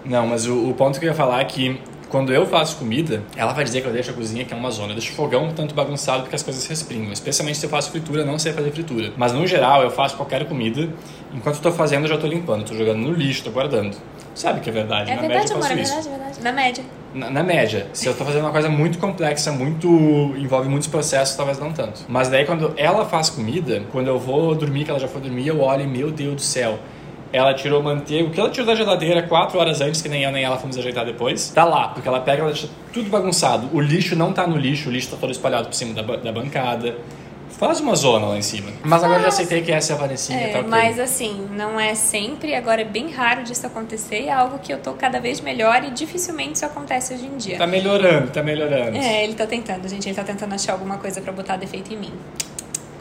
Não, mas o, o ponto que eu ia falar é que quando eu faço comida, ela vai dizer que eu deixo a cozinha, que é uma zona. Eu deixo o fogão tanto bagunçado porque as coisas respingam. Especialmente se eu faço fritura, não sei fazer fritura. Mas no geral, eu faço qualquer comida. Enquanto eu tô fazendo, eu já tô limpando. Tô jogando no lixo, tô guardando. Sabe que é verdade. É na verdade, média, amor, é isso. verdade, é verdade. Na média. Na, na, média. Se eu tô fazendo uma coisa muito complexa, muito. envolve muitos processos, talvez não tanto. Mas daí quando ela faz comida, quando eu vou dormir, que ela já foi dormir, eu olho e, meu Deus do céu. Ela tirou manteiga, o que ela tirou da geladeira quatro horas antes, que nem eu nem ela fomos ajeitar depois, tá lá, porque ela pega, ela deixa tudo bagunçado. O lixo não tá no lixo, o lixo tá todo espalhado por cima da, da bancada. Faz uma zona lá em cima. Mas agora eu já aceitei que essa é a Vanessinha, É, tá ok. mas assim, não é sempre, agora é bem raro disso acontecer, é algo que eu tô cada vez melhor e dificilmente isso acontece hoje em dia. Tá melhorando, tá melhorando. É, ele tá tentando, gente, ele tá tentando achar alguma coisa pra botar defeito em mim.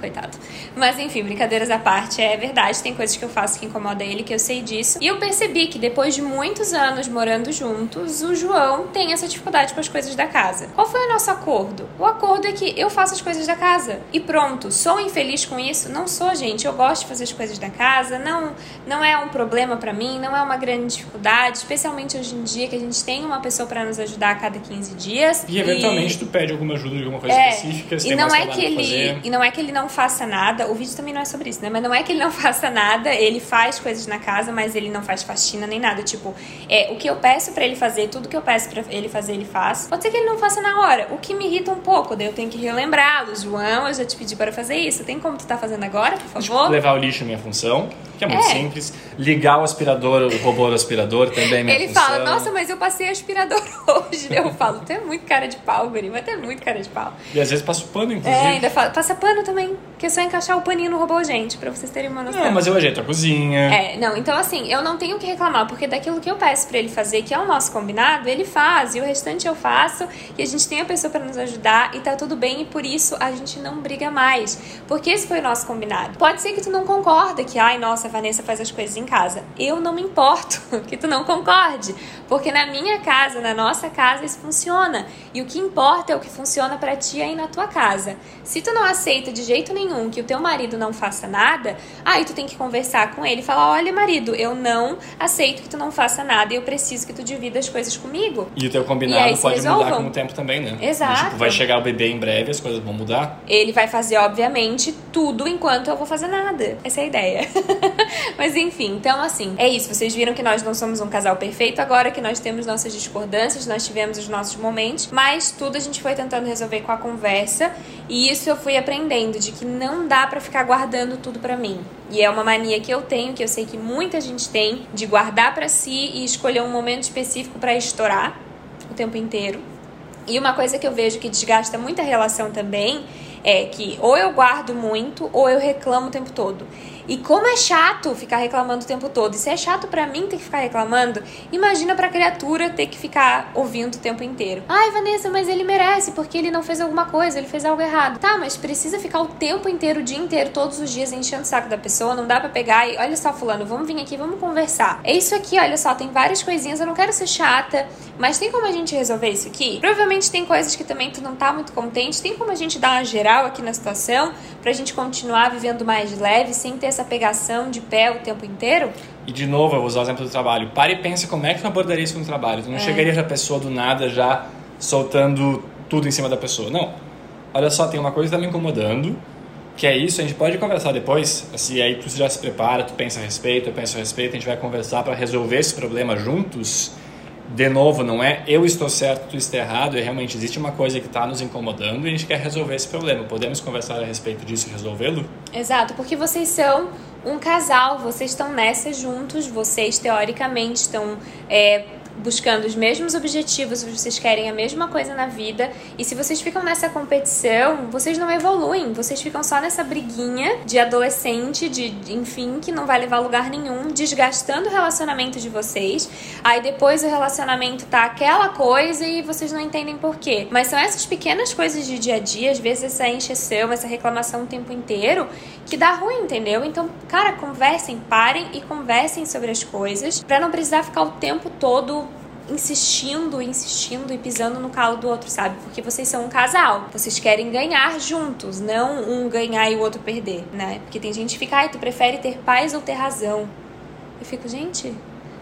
Coitado. Mas enfim, brincadeiras à parte, é verdade, tem coisas que eu faço que incomoda ele, que eu sei disso. E eu percebi que depois de muitos anos morando juntos, o João tem essa dificuldade com as coisas da casa. Qual foi o nosso acordo? O acordo é que eu faço as coisas da casa. E pronto, sou infeliz com isso? Não sou, gente. Eu gosto de fazer as coisas da casa, não, não é um problema para mim, não é uma grande dificuldade, especialmente hoje em dia que a gente tem uma pessoa para nos ajudar a cada 15 dias. E eventualmente e... tu pede alguma ajuda de alguma coisa é, específica, e não é que ele E não é que ele não faça nada, o vídeo também não é sobre isso, né? Mas não é que ele não faça nada, ele faz coisas na casa, mas ele não faz faxina nem nada. Tipo, é, o que eu peço para ele fazer, tudo que eu peço para ele fazer, ele faz. Pode ser que ele não faça na hora, o que me irrita um pouco, daí eu tenho que relembrá-lo. João, eu já te pedi para fazer isso. Tem como tu tá fazendo agora, por favor? Levar o lixo é minha função, que é muito é. simples. Ligar o aspirador, o robô do aspirador também é ele função. Fala, nossa, mas eu passei aspirador hoje. eu falo, tu é muito cara de pau, Guri, mas tu é muito cara de pau. E às vezes passa o pano, inclusive. É, ainda fala, passa pano também, que é só encaixar o paninho no robô, gente, pra vocês terem uma noção. Não, mas eu ajeito a cozinha. É, não, então assim, eu não tenho que reclamar, porque daquilo que eu peço pra ele fazer, que é o nosso combinado, ele faz, e o restante eu faço, e a gente tem a pessoa para nos ajudar, e tá tudo bem, e por isso a gente não briga mais. Porque esse foi o nosso combinado. Pode ser que tu não concorda que, ai, nossa, Vanessa faz as coisas em casa. Eu não me importo que tu não concorde, porque na minha casa, na nossa casa, isso funciona. E o que importa é o que funciona para ti aí na tua casa. Se tu não aceita de jeito nenhum que o teu marido não faça nada, aí tu tem que conversar com ele e falar: "Olha, marido, eu não aceito que tu não faça nada e eu preciso que tu divida as coisas comigo". E o teu combinado pode mudar com o tempo também, né? Exato. Tipo, vai chegar o bebê em breve, as coisas vão mudar. Ele vai fazer, obviamente, tudo enquanto eu vou fazer nada. Essa é a ideia. Mas enfim, então assim, é isso. Vocês viram que nós não somos um casal perfeito agora que nós temos nossas discordâncias, nós tivemos os nossos momentos, mas tudo a gente foi tentando resolver com a conversa e isso eu fui aprendendo de que não dá para ficar guardando tudo para mim. E é uma mania que eu tenho, que eu sei que muita gente tem, de guardar para si e escolher um momento específico para estourar o tempo inteiro. E uma coisa que eu vejo que desgasta muita relação também é que ou eu guardo muito ou eu reclamo o tempo todo. E como é chato ficar reclamando o tempo todo. E se é chato para mim ter que ficar reclamando, imagina pra criatura ter que ficar ouvindo o tempo inteiro. Ai, Vanessa, mas ele merece porque ele não fez alguma coisa, ele fez algo errado. Tá, mas precisa ficar o tempo inteiro, o dia inteiro, todos os dias enchendo o saco da pessoa. Não dá para pegar e olha só, fulano, vamos vir aqui, vamos conversar. É isso aqui, olha só, tem várias coisinhas, eu não quero ser chata, mas tem como a gente resolver isso aqui? Provavelmente tem coisas que também tu não tá muito contente, tem como a gente dar uma geral aqui na situação pra gente continuar vivendo mais leve sem ter essa pegação de pé o tempo inteiro? E de novo, eu vou usar o exemplo do trabalho. Pare e pense como é que tu abordaria isso no trabalho. Tu não é. chegaria pra pessoa do nada já soltando tudo em cima da pessoa. Não. Olha só, tem uma coisa que tá me incomodando, que é isso, a gente pode conversar depois, assim, aí tu já se prepara, tu pensa a respeito, eu penso a respeito, a gente vai conversar para resolver esse problema juntos de novo, não é eu estou certo, tu está errado, é realmente existe uma coisa que está nos incomodando e a gente quer resolver esse problema. Podemos conversar a respeito disso e resolvê-lo? Exato, porque vocês são um casal, vocês estão nessa juntos, vocês teoricamente estão é, buscando os mesmos objetivos, vocês querem a mesma coisa na vida, e se vocês ficam nessa competição, vocês não evoluem, vocês ficam só nessa briguinha de adolescente, de, enfim, que não vai levar lugar nenhum, desgastando o relacionamento de vocês. Aí depois o relacionamento tá aquela coisa e vocês não entendem por quê. Mas são essas pequenas coisas de dia a dia, às vezes essa encheção, essa reclamação o tempo inteiro, que dá ruim, entendeu? Então, cara, conversem, parem e conversem sobre as coisas, para não precisar ficar o tempo todo insistindo, insistindo e pisando no calo do outro, sabe? Porque vocês são um casal. Vocês querem ganhar juntos, não um ganhar e o outro perder, né? Porque tem gente que fica, ai, tu prefere ter paz ou ter razão? Eu fico, gente,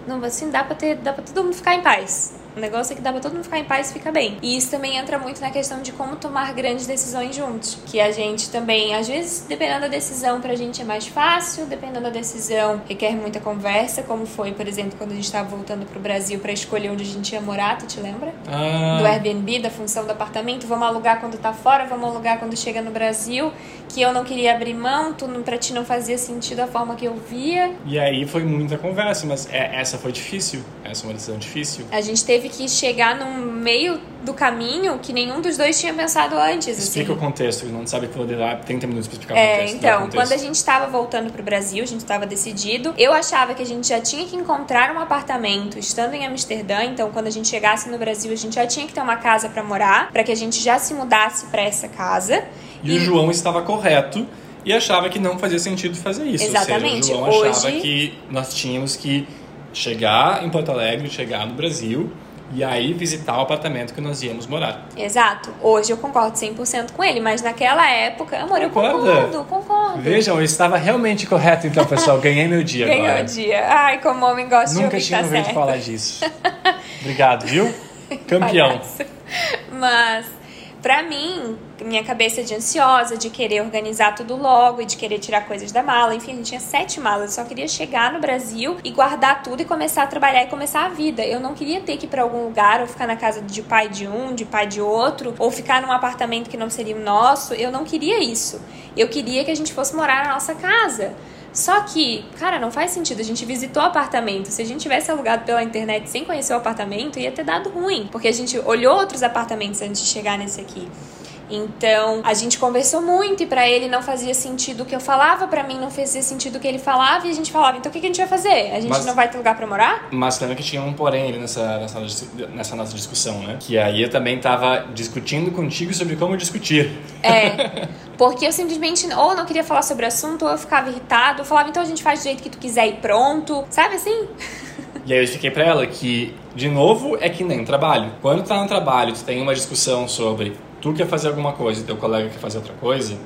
não, assim dá pra ter, dá pra todo mundo ficar em paz. O negócio é que dá pra todo mundo ficar em paz e fica bem. E isso também entra muito na questão de como tomar grandes decisões juntos. Que a gente também, às vezes, dependendo da decisão, pra gente é mais fácil, dependendo da decisão, requer muita conversa, como foi, por exemplo, quando a gente tava voltando pro Brasil para escolher onde a gente ia morar, tu te lembra? Ah. Do Airbnb, da função do apartamento, vamos alugar quando tá fora, vamos alugar quando chega no Brasil, que eu não queria abrir mão, tu, pra ti não fazia sentido a forma que eu via. E aí foi muita conversa, mas é, essa foi difícil, essa é uma decisão difícil. A gente teve que chegar num meio do caminho que nenhum dos dois tinha pensado antes. Explica assim. o contexto, não sabe que levar 30 minutos para explicar é, o contexto. Então, contexto. quando a gente estava voltando para o Brasil, a gente estava decidido. Eu achava que a gente já tinha que encontrar um apartamento estando em Amsterdã. Então, quando a gente chegasse no Brasil, a gente já tinha que ter uma casa para morar, para que a gente já se mudasse para essa casa. E, e o João estava correto e achava que não fazia sentido fazer isso. Exatamente. Ou seja, o João Hoje... achava que nós tínhamos que chegar em Porto Alegre, chegar no Brasil e aí visitar o apartamento que nós íamos morar. Exato. Hoje eu concordo 100% com ele, mas naquela época, amor, eu Concorda? concordo, concordo. Vejam, eu estava realmente correto então, pessoal. Ganhei meu dia Ganhou agora. o dia. Ai, como homem gosta de Nunca ouvir tinha tá ouvido certo. falar disso. Obrigado, viu? Campeão. Mas, pra mim, minha cabeça de ansiosa, de querer organizar tudo logo e de querer tirar coisas da mala. Enfim, a gente tinha sete malas. Eu só queria chegar no Brasil e guardar tudo e começar a trabalhar e começar a vida. Eu não queria ter que ir pra algum lugar ou ficar na casa de pai de um, de pai de outro, ou ficar num apartamento que não seria o nosso. Eu não queria isso. Eu queria que a gente fosse morar na nossa casa. Só que, cara, não faz sentido. A gente visitou o apartamento. Se a gente tivesse alugado pela internet sem conhecer o apartamento, ia ter dado ruim. Porque a gente olhou outros apartamentos antes de chegar nesse aqui. Então, a gente conversou muito e pra ele não fazia sentido o que eu falava, pra mim não fazia sentido o que ele falava e a gente falava, então o que que a gente vai fazer? A gente Mas- não vai ter lugar pra morar? Mas lembra que tinha um porém ali nessa, nessa, nessa nossa discussão, né? Que aí eu também tava discutindo contigo sobre como discutir. É. Porque eu simplesmente ou não queria falar sobre o assunto, ou eu ficava irritado, eu falava, então a gente faz do jeito que tu quiser e pronto. Sabe assim? E aí eu expliquei pra ela que, de novo, é que nem trabalho. Quando tá no trabalho, tu tem uma discussão sobre tu quer fazer alguma coisa e teu colega quer fazer outra coisa,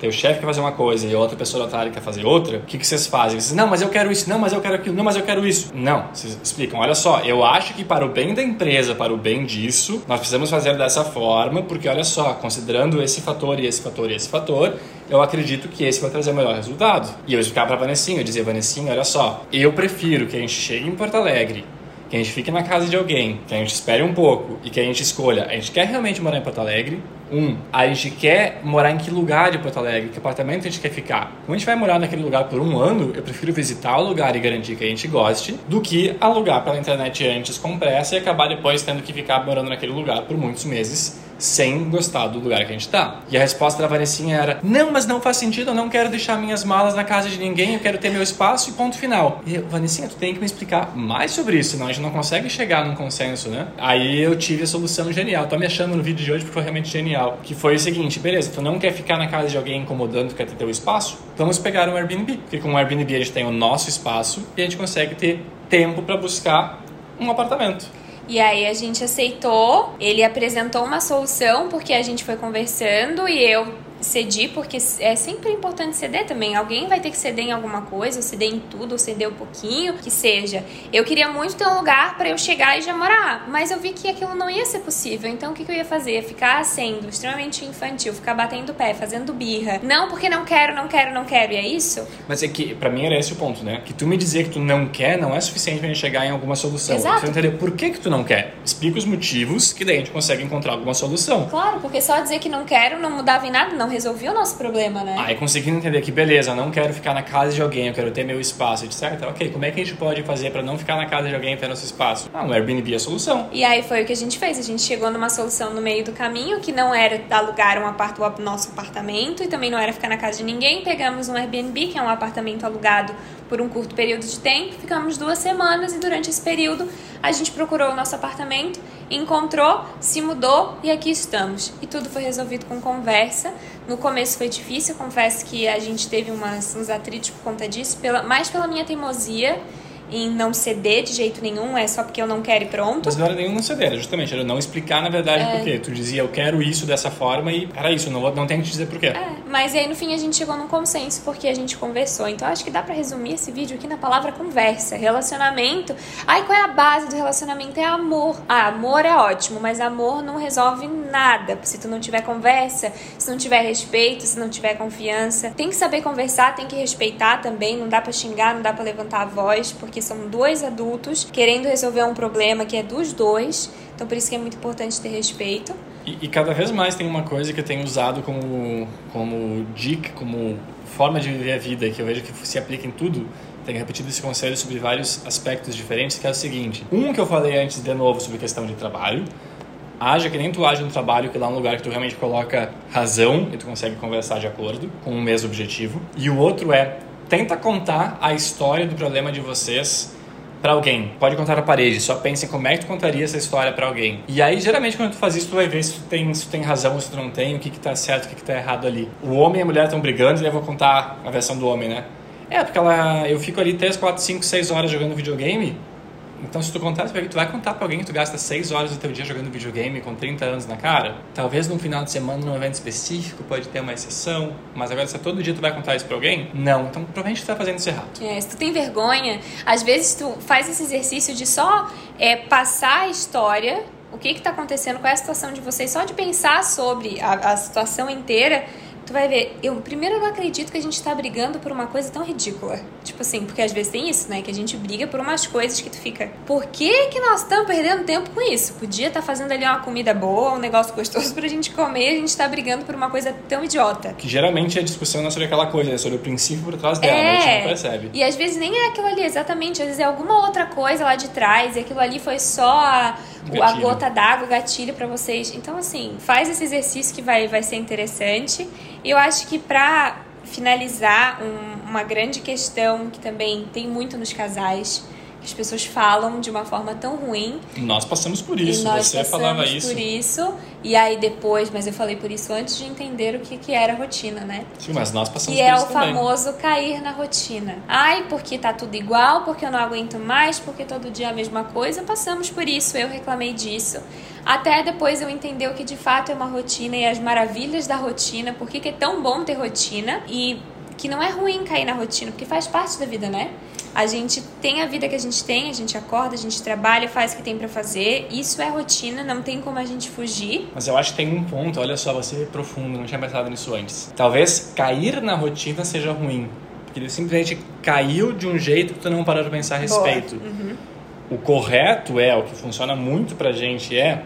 teu chefe quer fazer uma coisa e outra pessoa da área quer fazer outra, o que, que vocês fazem? Vocês, não, mas eu quero isso, não, mas eu quero aquilo, não, mas eu quero isso. Não, vocês explicam, olha só, eu acho que para o bem da empresa, para o bem disso, nós precisamos fazer dessa forma, porque olha só, considerando esse fator e esse fator e esse fator, eu acredito que esse vai trazer o melhor resultado. E eu explicava pra Vanessinha, eu dizia, Vanessinha, olha só, eu prefiro que a gente chegue em Porto Alegre que a gente fique na casa de alguém, que a gente espere um pouco e que a gente escolha, a gente quer realmente morar em Porto Alegre? Um, a gente quer morar em que lugar de Porto Alegre? Que apartamento a gente quer ficar? Como a gente vai morar naquele lugar por um ano, eu prefiro visitar o lugar e garantir que a gente goste, do que alugar pela internet antes com pressa e acabar depois tendo que ficar morando naquele lugar por muitos meses sem gostar do lugar que a gente tá. E a resposta da Vanessinha era: Não, mas não faz sentido, eu não quero deixar minhas malas na casa de ninguém, eu quero ter meu espaço e ponto final. E eu, Vanessinha, tu tem que me explicar mais sobre isso, senão a gente não consegue chegar num consenso, né? Aí eu tive a solução genial. Tô me achando no vídeo de hoje porque foi realmente genial. Que foi o seguinte: beleza, tu não quer ficar na casa de alguém incomodando, tu quer ter teu espaço? Vamos pegar um Airbnb. Porque com o Airbnb a gente tem o nosso espaço e a gente consegue ter tempo para buscar um apartamento. E aí a gente aceitou, ele apresentou uma solução porque a gente foi conversando e eu cedi, porque é sempre importante ceder também. Alguém vai ter que ceder em alguma coisa, ou ceder em tudo, ou ceder um pouquinho, que seja. Eu queria muito ter um lugar para eu chegar e já morar, mas eu vi que aquilo não ia ser possível. Então o que, que eu ia fazer? Ficar sendo extremamente infantil, ficar batendo o pé, fazendo birra. Não, porque não quero, não quero, não quero. E é isso? Mas é que, pra mim, era esse o ponto, né? Que tu me dizer que tu não quer não é suficiente pra gente chegar em alguma solução. Exato. Preciso entender por que que tu não quer. Explica os motivos, que daí a gente consegue encontrar alguma solução. Claro, porque só dizer que não quero não mudava em nada, não resolvia o nosso problema, né? Aí conseguindo entender que, beleza, eu não quero ficar na casa de alguém, eu quero ter meu espaço, etc. Ok, como é que a gente pode fazer pra não ficar na casa de alguém e ter nosso espaço? Ah, um Airbnb é a solução. E aí foi o que a gente fez. A gente chegou numa solução no meio do caminho, que não era alugar um apart o nosso apartamento e também não era ficar na casa de ninguém. Pegamos um Airbnb, que é um apartamento alugado por um curto período de tempo. Ficamos duas semanas e durante esse período a gente procurou o nosso apartamento, encontrou, se mudou e aqui estamos. E tudo foi resolvido com conversa. No começo foi difícil, confesso que a gente teve umas, uns atritos por conta disso, pela, mais pela minha teimosia em não ceder de jeito nenhum, é só porque eu não quero e pronto. Mas não era nenhum não ceder, era justamente, era não explicar na verdade É. por quê. Tu dizia, eu quero isso dessa forma e era isso, não, vou- não tem que te dizer por quê. É, mas aí no fim a gente chegou num consenso porque a gente conversou. Então acho que dá pra resumir esse vídeo aqui na palavra conversa. Relacionamento. Ai, qual é a base do relacionamento? É amor. Ah, amor é ótimo, mas amor não resolve nada. Se tu não tiver conversa, se não tiver respeito, se não tiver confiança. Tem que saber conversar, tem que respeitar também. Não dá pra xingar, não dá pra levantar a voz, porque são dois adultos querendo resolver um problema que é dos dois. Então por isso que é muito importante ter respeito. E, e cada vez mais tem uma coisa que eu tenho usado como, como dica, como forma de viver a vida, que eu vejo que se aplica em tudo. Tenho repetido esse conselho sobre vários aspectos diferentes, que é o seguinte. Um que eu falei antes, de novo, sobre questão de trabalho. Haja que nem tu age no trabalho, que lá é um lugar que tu realmente coloca razão e tu consegue conversar de acordo com o mesmo objetivo. E o outro é, tenta contar a história do problema de vocês para alguém. Pode contar pra parede. Só pensa em como é que tu contaria essa história para alguém. E aí, geralmente, quando tu faz isso, tu vai ver se tu tem, se tu tem razão se tu não tem, o que que tá certo, o que que tá errado ali. O homem e a mulher estão brigando e eu vou contar a versão do homem, né? É, porque ela, eu fico ali 3, 4, 5, 6 horas jogando videogame então, se tu contar pra tu vai contar pra alguém que tu gasta 6 horas do teu dia jogando videogame com 30 anos na cara? Talvez num final de semana, num evento específico, pode ter uma exceção. Mas agora, se todo dia tu vai contar isso pra alguém? Não. Então, provavelmente tu tá fazendo isso errado. É, se tu tem vergonha, às vezes tu faz esse exercício de só é, passar a história, o que que tá acontecendo, qual é a situação de vocês, só de pensar sobre a, a situação inteira tu vai ver, eu primeiro não acredito que a gente tá brigando por uma coisa tão ridícula. Tipo assim, porque às vezes tem isso, né? Que a gente briga por umas coisas que tu fica, por que que nós estamos perdendo tempo com isso? Podia estar tá fazendo ali uma comida boa, um negócio gostoso pra gente comer, e a gente tá brigando por uma coisa tão idiota. Que geralmente a discussão não é sobre aquela coisa, é sobre o princípio por trás dela, é, a gente não percebe. E às vezes nem é aquilo ali, exatamente, às vezes é alguma outra coisa lá de trás, e aquilo ali foi só a, a gota d'água, o gatilho para vocês. Então, assim, faz esse exercício que vai, vai ser interessante. E eu acho que para finalizar, um, uma grande questão que também tem muito nos casais que as pessoas falam de uma forma tão ruim. Nós passamos por isso, você falava isso. por isso, e aí depois, mas eu falei por isso antes de entender o que, que era rotina, né? Sim, mas nós passamos que por é isso o famoso cair na rotina. Ai, porque tá tudo igual, porque eu não aguento mais, porque todo dia é a mesma coisa. Passamos por isso, eu reclamei disso. Até depois eu entender o que de fato é uma rotina e as maravilhas da rotina, por que é tão bom ter rotina e que não é ruim cair na rotina, porque faz parte da vida, né? A gente tem a vida que a gente tem, a gente acorda, a gente trabalha, faz o que tem para fazer. Isso é rotina, não tem como a gente fugir. Mas eu acho que tem um ponto, olha só, você é profundo, não tinha pensado nisso antes. Talvez cair na rotina seja ruim, porque ele simplesmente caiu de um jeito que tu não parou de pensar a respeito. Uhum. O correto é, o que funciona muito pra gente é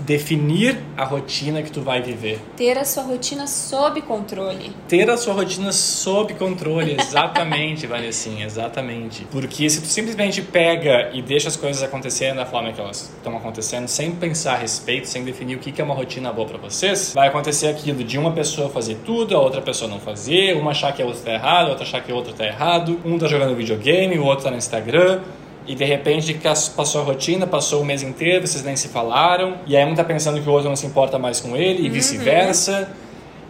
definir a rotina que tu vai viver. Ter a sua rotina sob controle. Ter a sua rotina sob controle, exatamente, Vanessinha, exatamente. Porque se tu simplesmente pega e deixa as coisas acontecerem da forma que elas estão acontecendo, sem pensar a respeito, sem definir o que é uma rotina boa para vocês, vai acontecer aquilo de uma pessoa fazer tudo, a outra pessoa não fazer, uma achar que a outra tá errada, outra achar que a outra tá errado, um tá jogando videogame, o outro tá no Instagram, e de repente passou a rotina, passou o mês inteiro, vocês nem se falaram, e aí um tá pensando que o outro não se importa mais com ele, e uhum. vice-versa,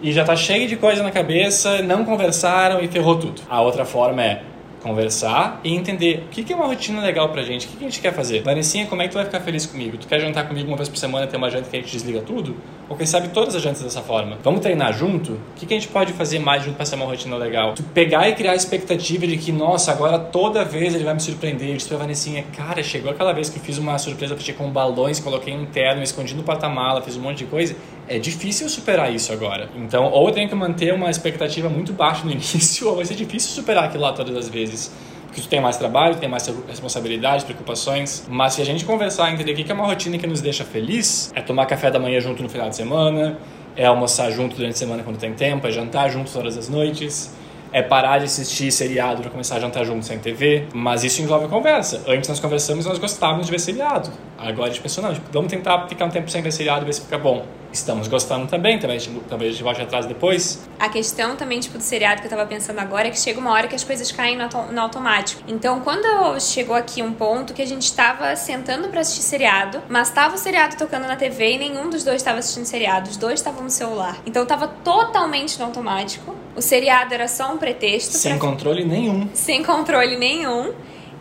e já tá cheio de coisa na cabeça, não conversaram e ferrou tudo. A outra forma é conversar e entender o que é uma rotina legal pra gente, o que a gente quer fazer. Vanessinha, como é que tu vai ficar feliz comigo? Tu quer jantar comigo uma vez por semana ter uma janta que a gente desliga tudo? Ou quem sabe todas as jantas dessa forma? Vamos treinar junto? O que a gente pode fazer mais junto pra ser uma rotina legal? Tu pegar e criar a expectativa de que, nossa, agora toda vez ele vai me surpreender. Eu disse pra Vanessinha, cara, chegou aquela vez que eu fiz uma surpresa pra ti com balões, coloquei um terno, escondi no porta-mala, fiz um monte de coisa é difícil superar isso agora. Então, ou eu tenho que manter uma expectativa muito baixa no início, ou vai ser difícil superar aquilo lá todas as vezes. Porque tu tem mais trabalho, tem mais responsabilidade, preocupações. Mas se a gente conversar e entender o que é uma rotina que nos deixa feliz, é tomar café da manhã junto no final de semana, é almoçar junto durante a semana quando tem tempo, é jantar junto todas as noites, é parar de assistir seriado para começar a jantar junto sem TV, mas isso envolve conversa. Antes nós conversamos e nós gostávamos de ver seriado. Agora a gente pensou, não, vamos tentar ficar um tempo sem ver seriado e ver se fica bom estamos gostando também, também talvez a gente volte atrás depois. A questão também, tipo, do seriado que eu tava pensando agora é que chega uma hora que as coisas caem no, no automático. Então, quando chegou aqui um ponto que a gente tava sentando para assistir seriado, mas tava o seriado tocando na TV e nenhum dos dois estava assistindo seriado, os dois estavam no celular. Então, tava totalmente no automático. O seriado era só um pretexto. Sem pra... controle nenhum. Sem controle nenhum.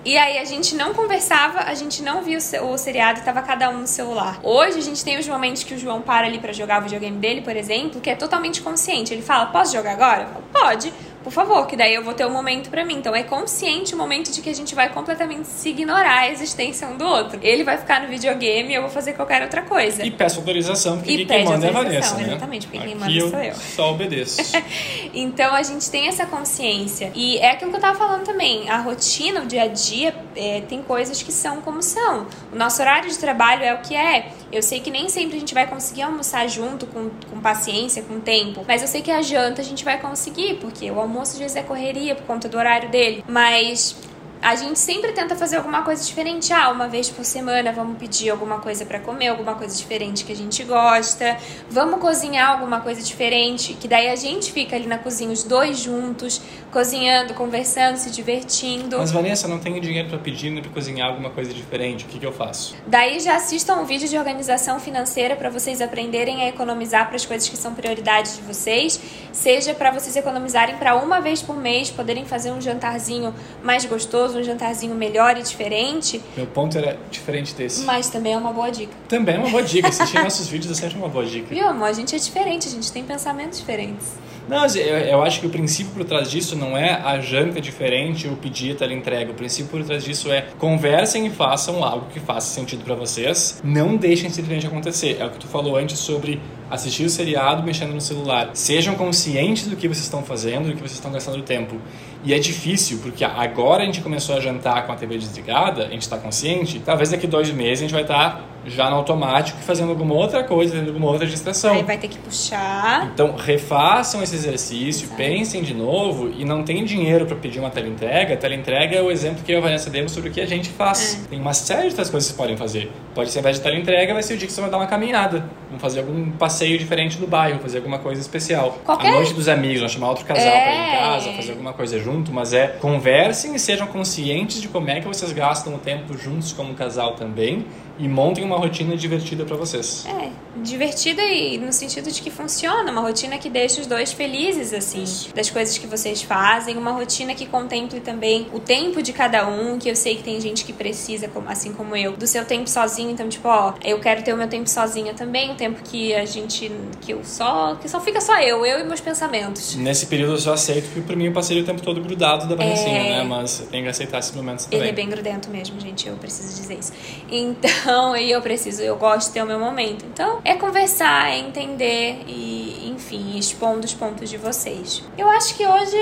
E aí a gente não conversava, a gente não via o seriado e tava cada um no celular. Hoje a gente tem os momentos que o João para ali para jogar o videogame dele, por exemplo, que é totalmente consciente. Ele fala: "Posso jogar agora?" Eu falo, Pode por favor, que daí eu vou ter um momento para mim. Então é consciente o momento de que a gente vai completamente se ignorar a existência um do outro. Ele vai ficar no videogame e eu vou fazer qualquer outra coisa. E peço autorização, porque e quem manda é a Vanessa, né? Exatamente, porque Aqui quem manda sou eu. Só obedeço. então a gente tem essa consciência. E é aquilo que eu tava falando também. A rotina, o dia a dia, é, tem coisas que são como são. O nosso horário de trabalho é o que é. Eu sei que nem sempre a gente vai conseguir almoçar junto, com, com paciência, com tempo. Mas eu sei que a janta a gente vai conseguir, porque o almoço às vezes é correria por conta do horário dele. Mas A gente sempre tenta fazer alguma coisa diferente. Ah, uma vez por semana vamos pedir alguma coisa para comer, alguma coisa diferente que a gente gosta. Vamos cozinhar alguma coisa diferente, que daí a gente fica ali na cozinha os dois juntos, cozinhando, conversando, se divertindo. Mas Vanessa, não tenho dinheiro para pedir nem para cozinhar alguma coisa diferente. O que, que eu faço? Daí já assistam um vídeo de organização financeira para vocês aprenderem a economizar para as coisas que são prioridades de vocês, seja para vocês economizarem para uma vez por mês poderem fazer um jantarzinho mais gostoso, um jantarzinho melhor e diferente. Meu ponto era diferente desse. Mas também é uma boa dica. Também é uma boa dica. Assistir nossos vídeos é sempre uma boa dica. Viu, amor? A gente é diferente, a gente tem pensamentos diferentes. Não, eu, eu acho que o princípio por trás disso não é a janta diferente, o pedir a entrega. O princípio por trás disso é conversem e façam algo que faça sentido para vocês. Não deixem simplesmente acontecer. É o que tu falou antes sobre assistir o seriado mexendo no celular. Sejam conscientes do que vocês estão fazendo, do que vocês estão gastando tempo. E é difícil, porque agora a gente começou a jantar com a TV desligada, a gente está consciente, talvez daqui dois meses a gente vai estar tá já no automático fazendo alguma outra coisa, tendo alguma outra distração. Aí vai ter que puxar. Então, refaçam esse exercício, Exato. pensem de novo e não tem dinheiro para pedir uma teleentrega. A teleentrega é o exemplo que eu e a Vanessa demos sobre o que a gente faz. É. Tem uma série de outras coisas que vocês podem fazer. Pode ser, ao invés de teleentrega, vai ser o dia que você vai dar uma caminhada. Vamos fazer algum passeio diferente do bairro, fazer alguma coisa especial. Qualquer... A noite dos amigos, vamos chamar outro casal é. para ir em casa, fazer alguma coisa junto, mas é conversem e sejam conscientes de como é que vocês gastam o tempo juntos como casal também e montem uma rotina divertida para vocês. É, divertida e no sentido de que funciona, uma rotina que deixa os dois felizes assim, Isso. das coisas que vocês fazem, uma rotina que contemple também o tempo de cada um, que eu sei que tem gente que precisa, assim como eu, do seu tempo sozinho, então tipo, ó, eu quero ter o meu tempo sozinha também, o tempo que a gente que eu só que só fica só eu, eu e meus pensamentos. Nesse período eu só aceito porque para mim eu passei o tempo todo grudado da Vanessinha, é... né? Mas eu tenho que aceitar esses momentos também. Ele é bem grudento mesmo, gente, eu preciso dizer isso. Então, então, e eu preciso, eu gosto de ter o meu momento. Então, é conversar, é entender e, enfim, expondo os pontos de vocês. Eu acho que hoje,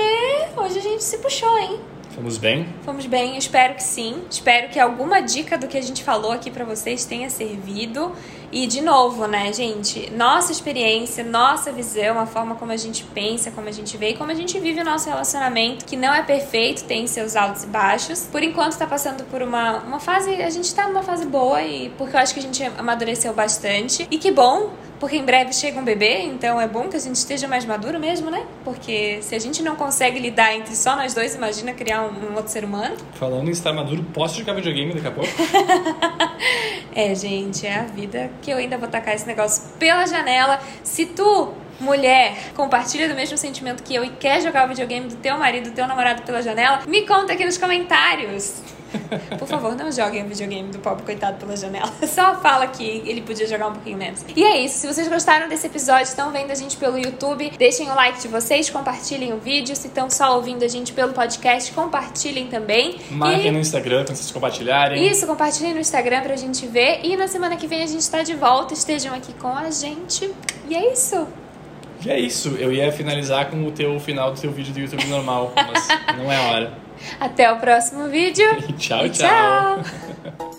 hoje a gente se puxou, hein? Fomos bem? Fomos bem, espero que sim. Espero que alguma dica do que a gente falou aqui para vocês tenha servido. E de novo, né, gente, nossa experiência, nossa visão, a forma como a gente pensa, como a gente vê e como a gente vive o nosso relacionamento, que não é perfeito, tem seus altos e baixos. Por enquanto tá passando por uma, uma fase, a gente tá numa fase boa e porque eu acho que a gente amadureceu bastante. E que bom, porque em breve chega um bebê, então é bom que a gente esteja mais maduro mesmo, né? Porque se a gente não consegue lidar entre só nós dois, imagina criar um, um outro ser humano. Falando em estar maduro, posso jogar videogame daqui a pouco? é, gente, é a vida que eu ainda vou tacar esse negócio pela janela. Se tu mulher compartilha do mesmo sentimento que eu e quer jogar o videogame do teu marido, do teu namorado pela janela, me conta aqui nos comentários. Por favor, não joguem o videogame do pobre coitado pela janela. Só fala que ele podia jogar um pouquinho menos. E é isso. Se vocês gostaram desse episódio, estão vendo a gente pelo YouTube, deixem o like de vocês, compartilhem o vídeo. Se estão só ouvindo a gente pelo podcast, compartilhem também. Marquem e... no Instagram pra vocês compartilharem. Isso, compartilhem no Instagram pra gente ver. E na semana que vem a gente tá de volta. Estejam aqui com a gente. E é isso. E é isso. Eu ia finalizar com o teu final do teu vídeo do YouTube normal, mas não é hora. Até o próximo vídeo. tchau. tchau. tchau.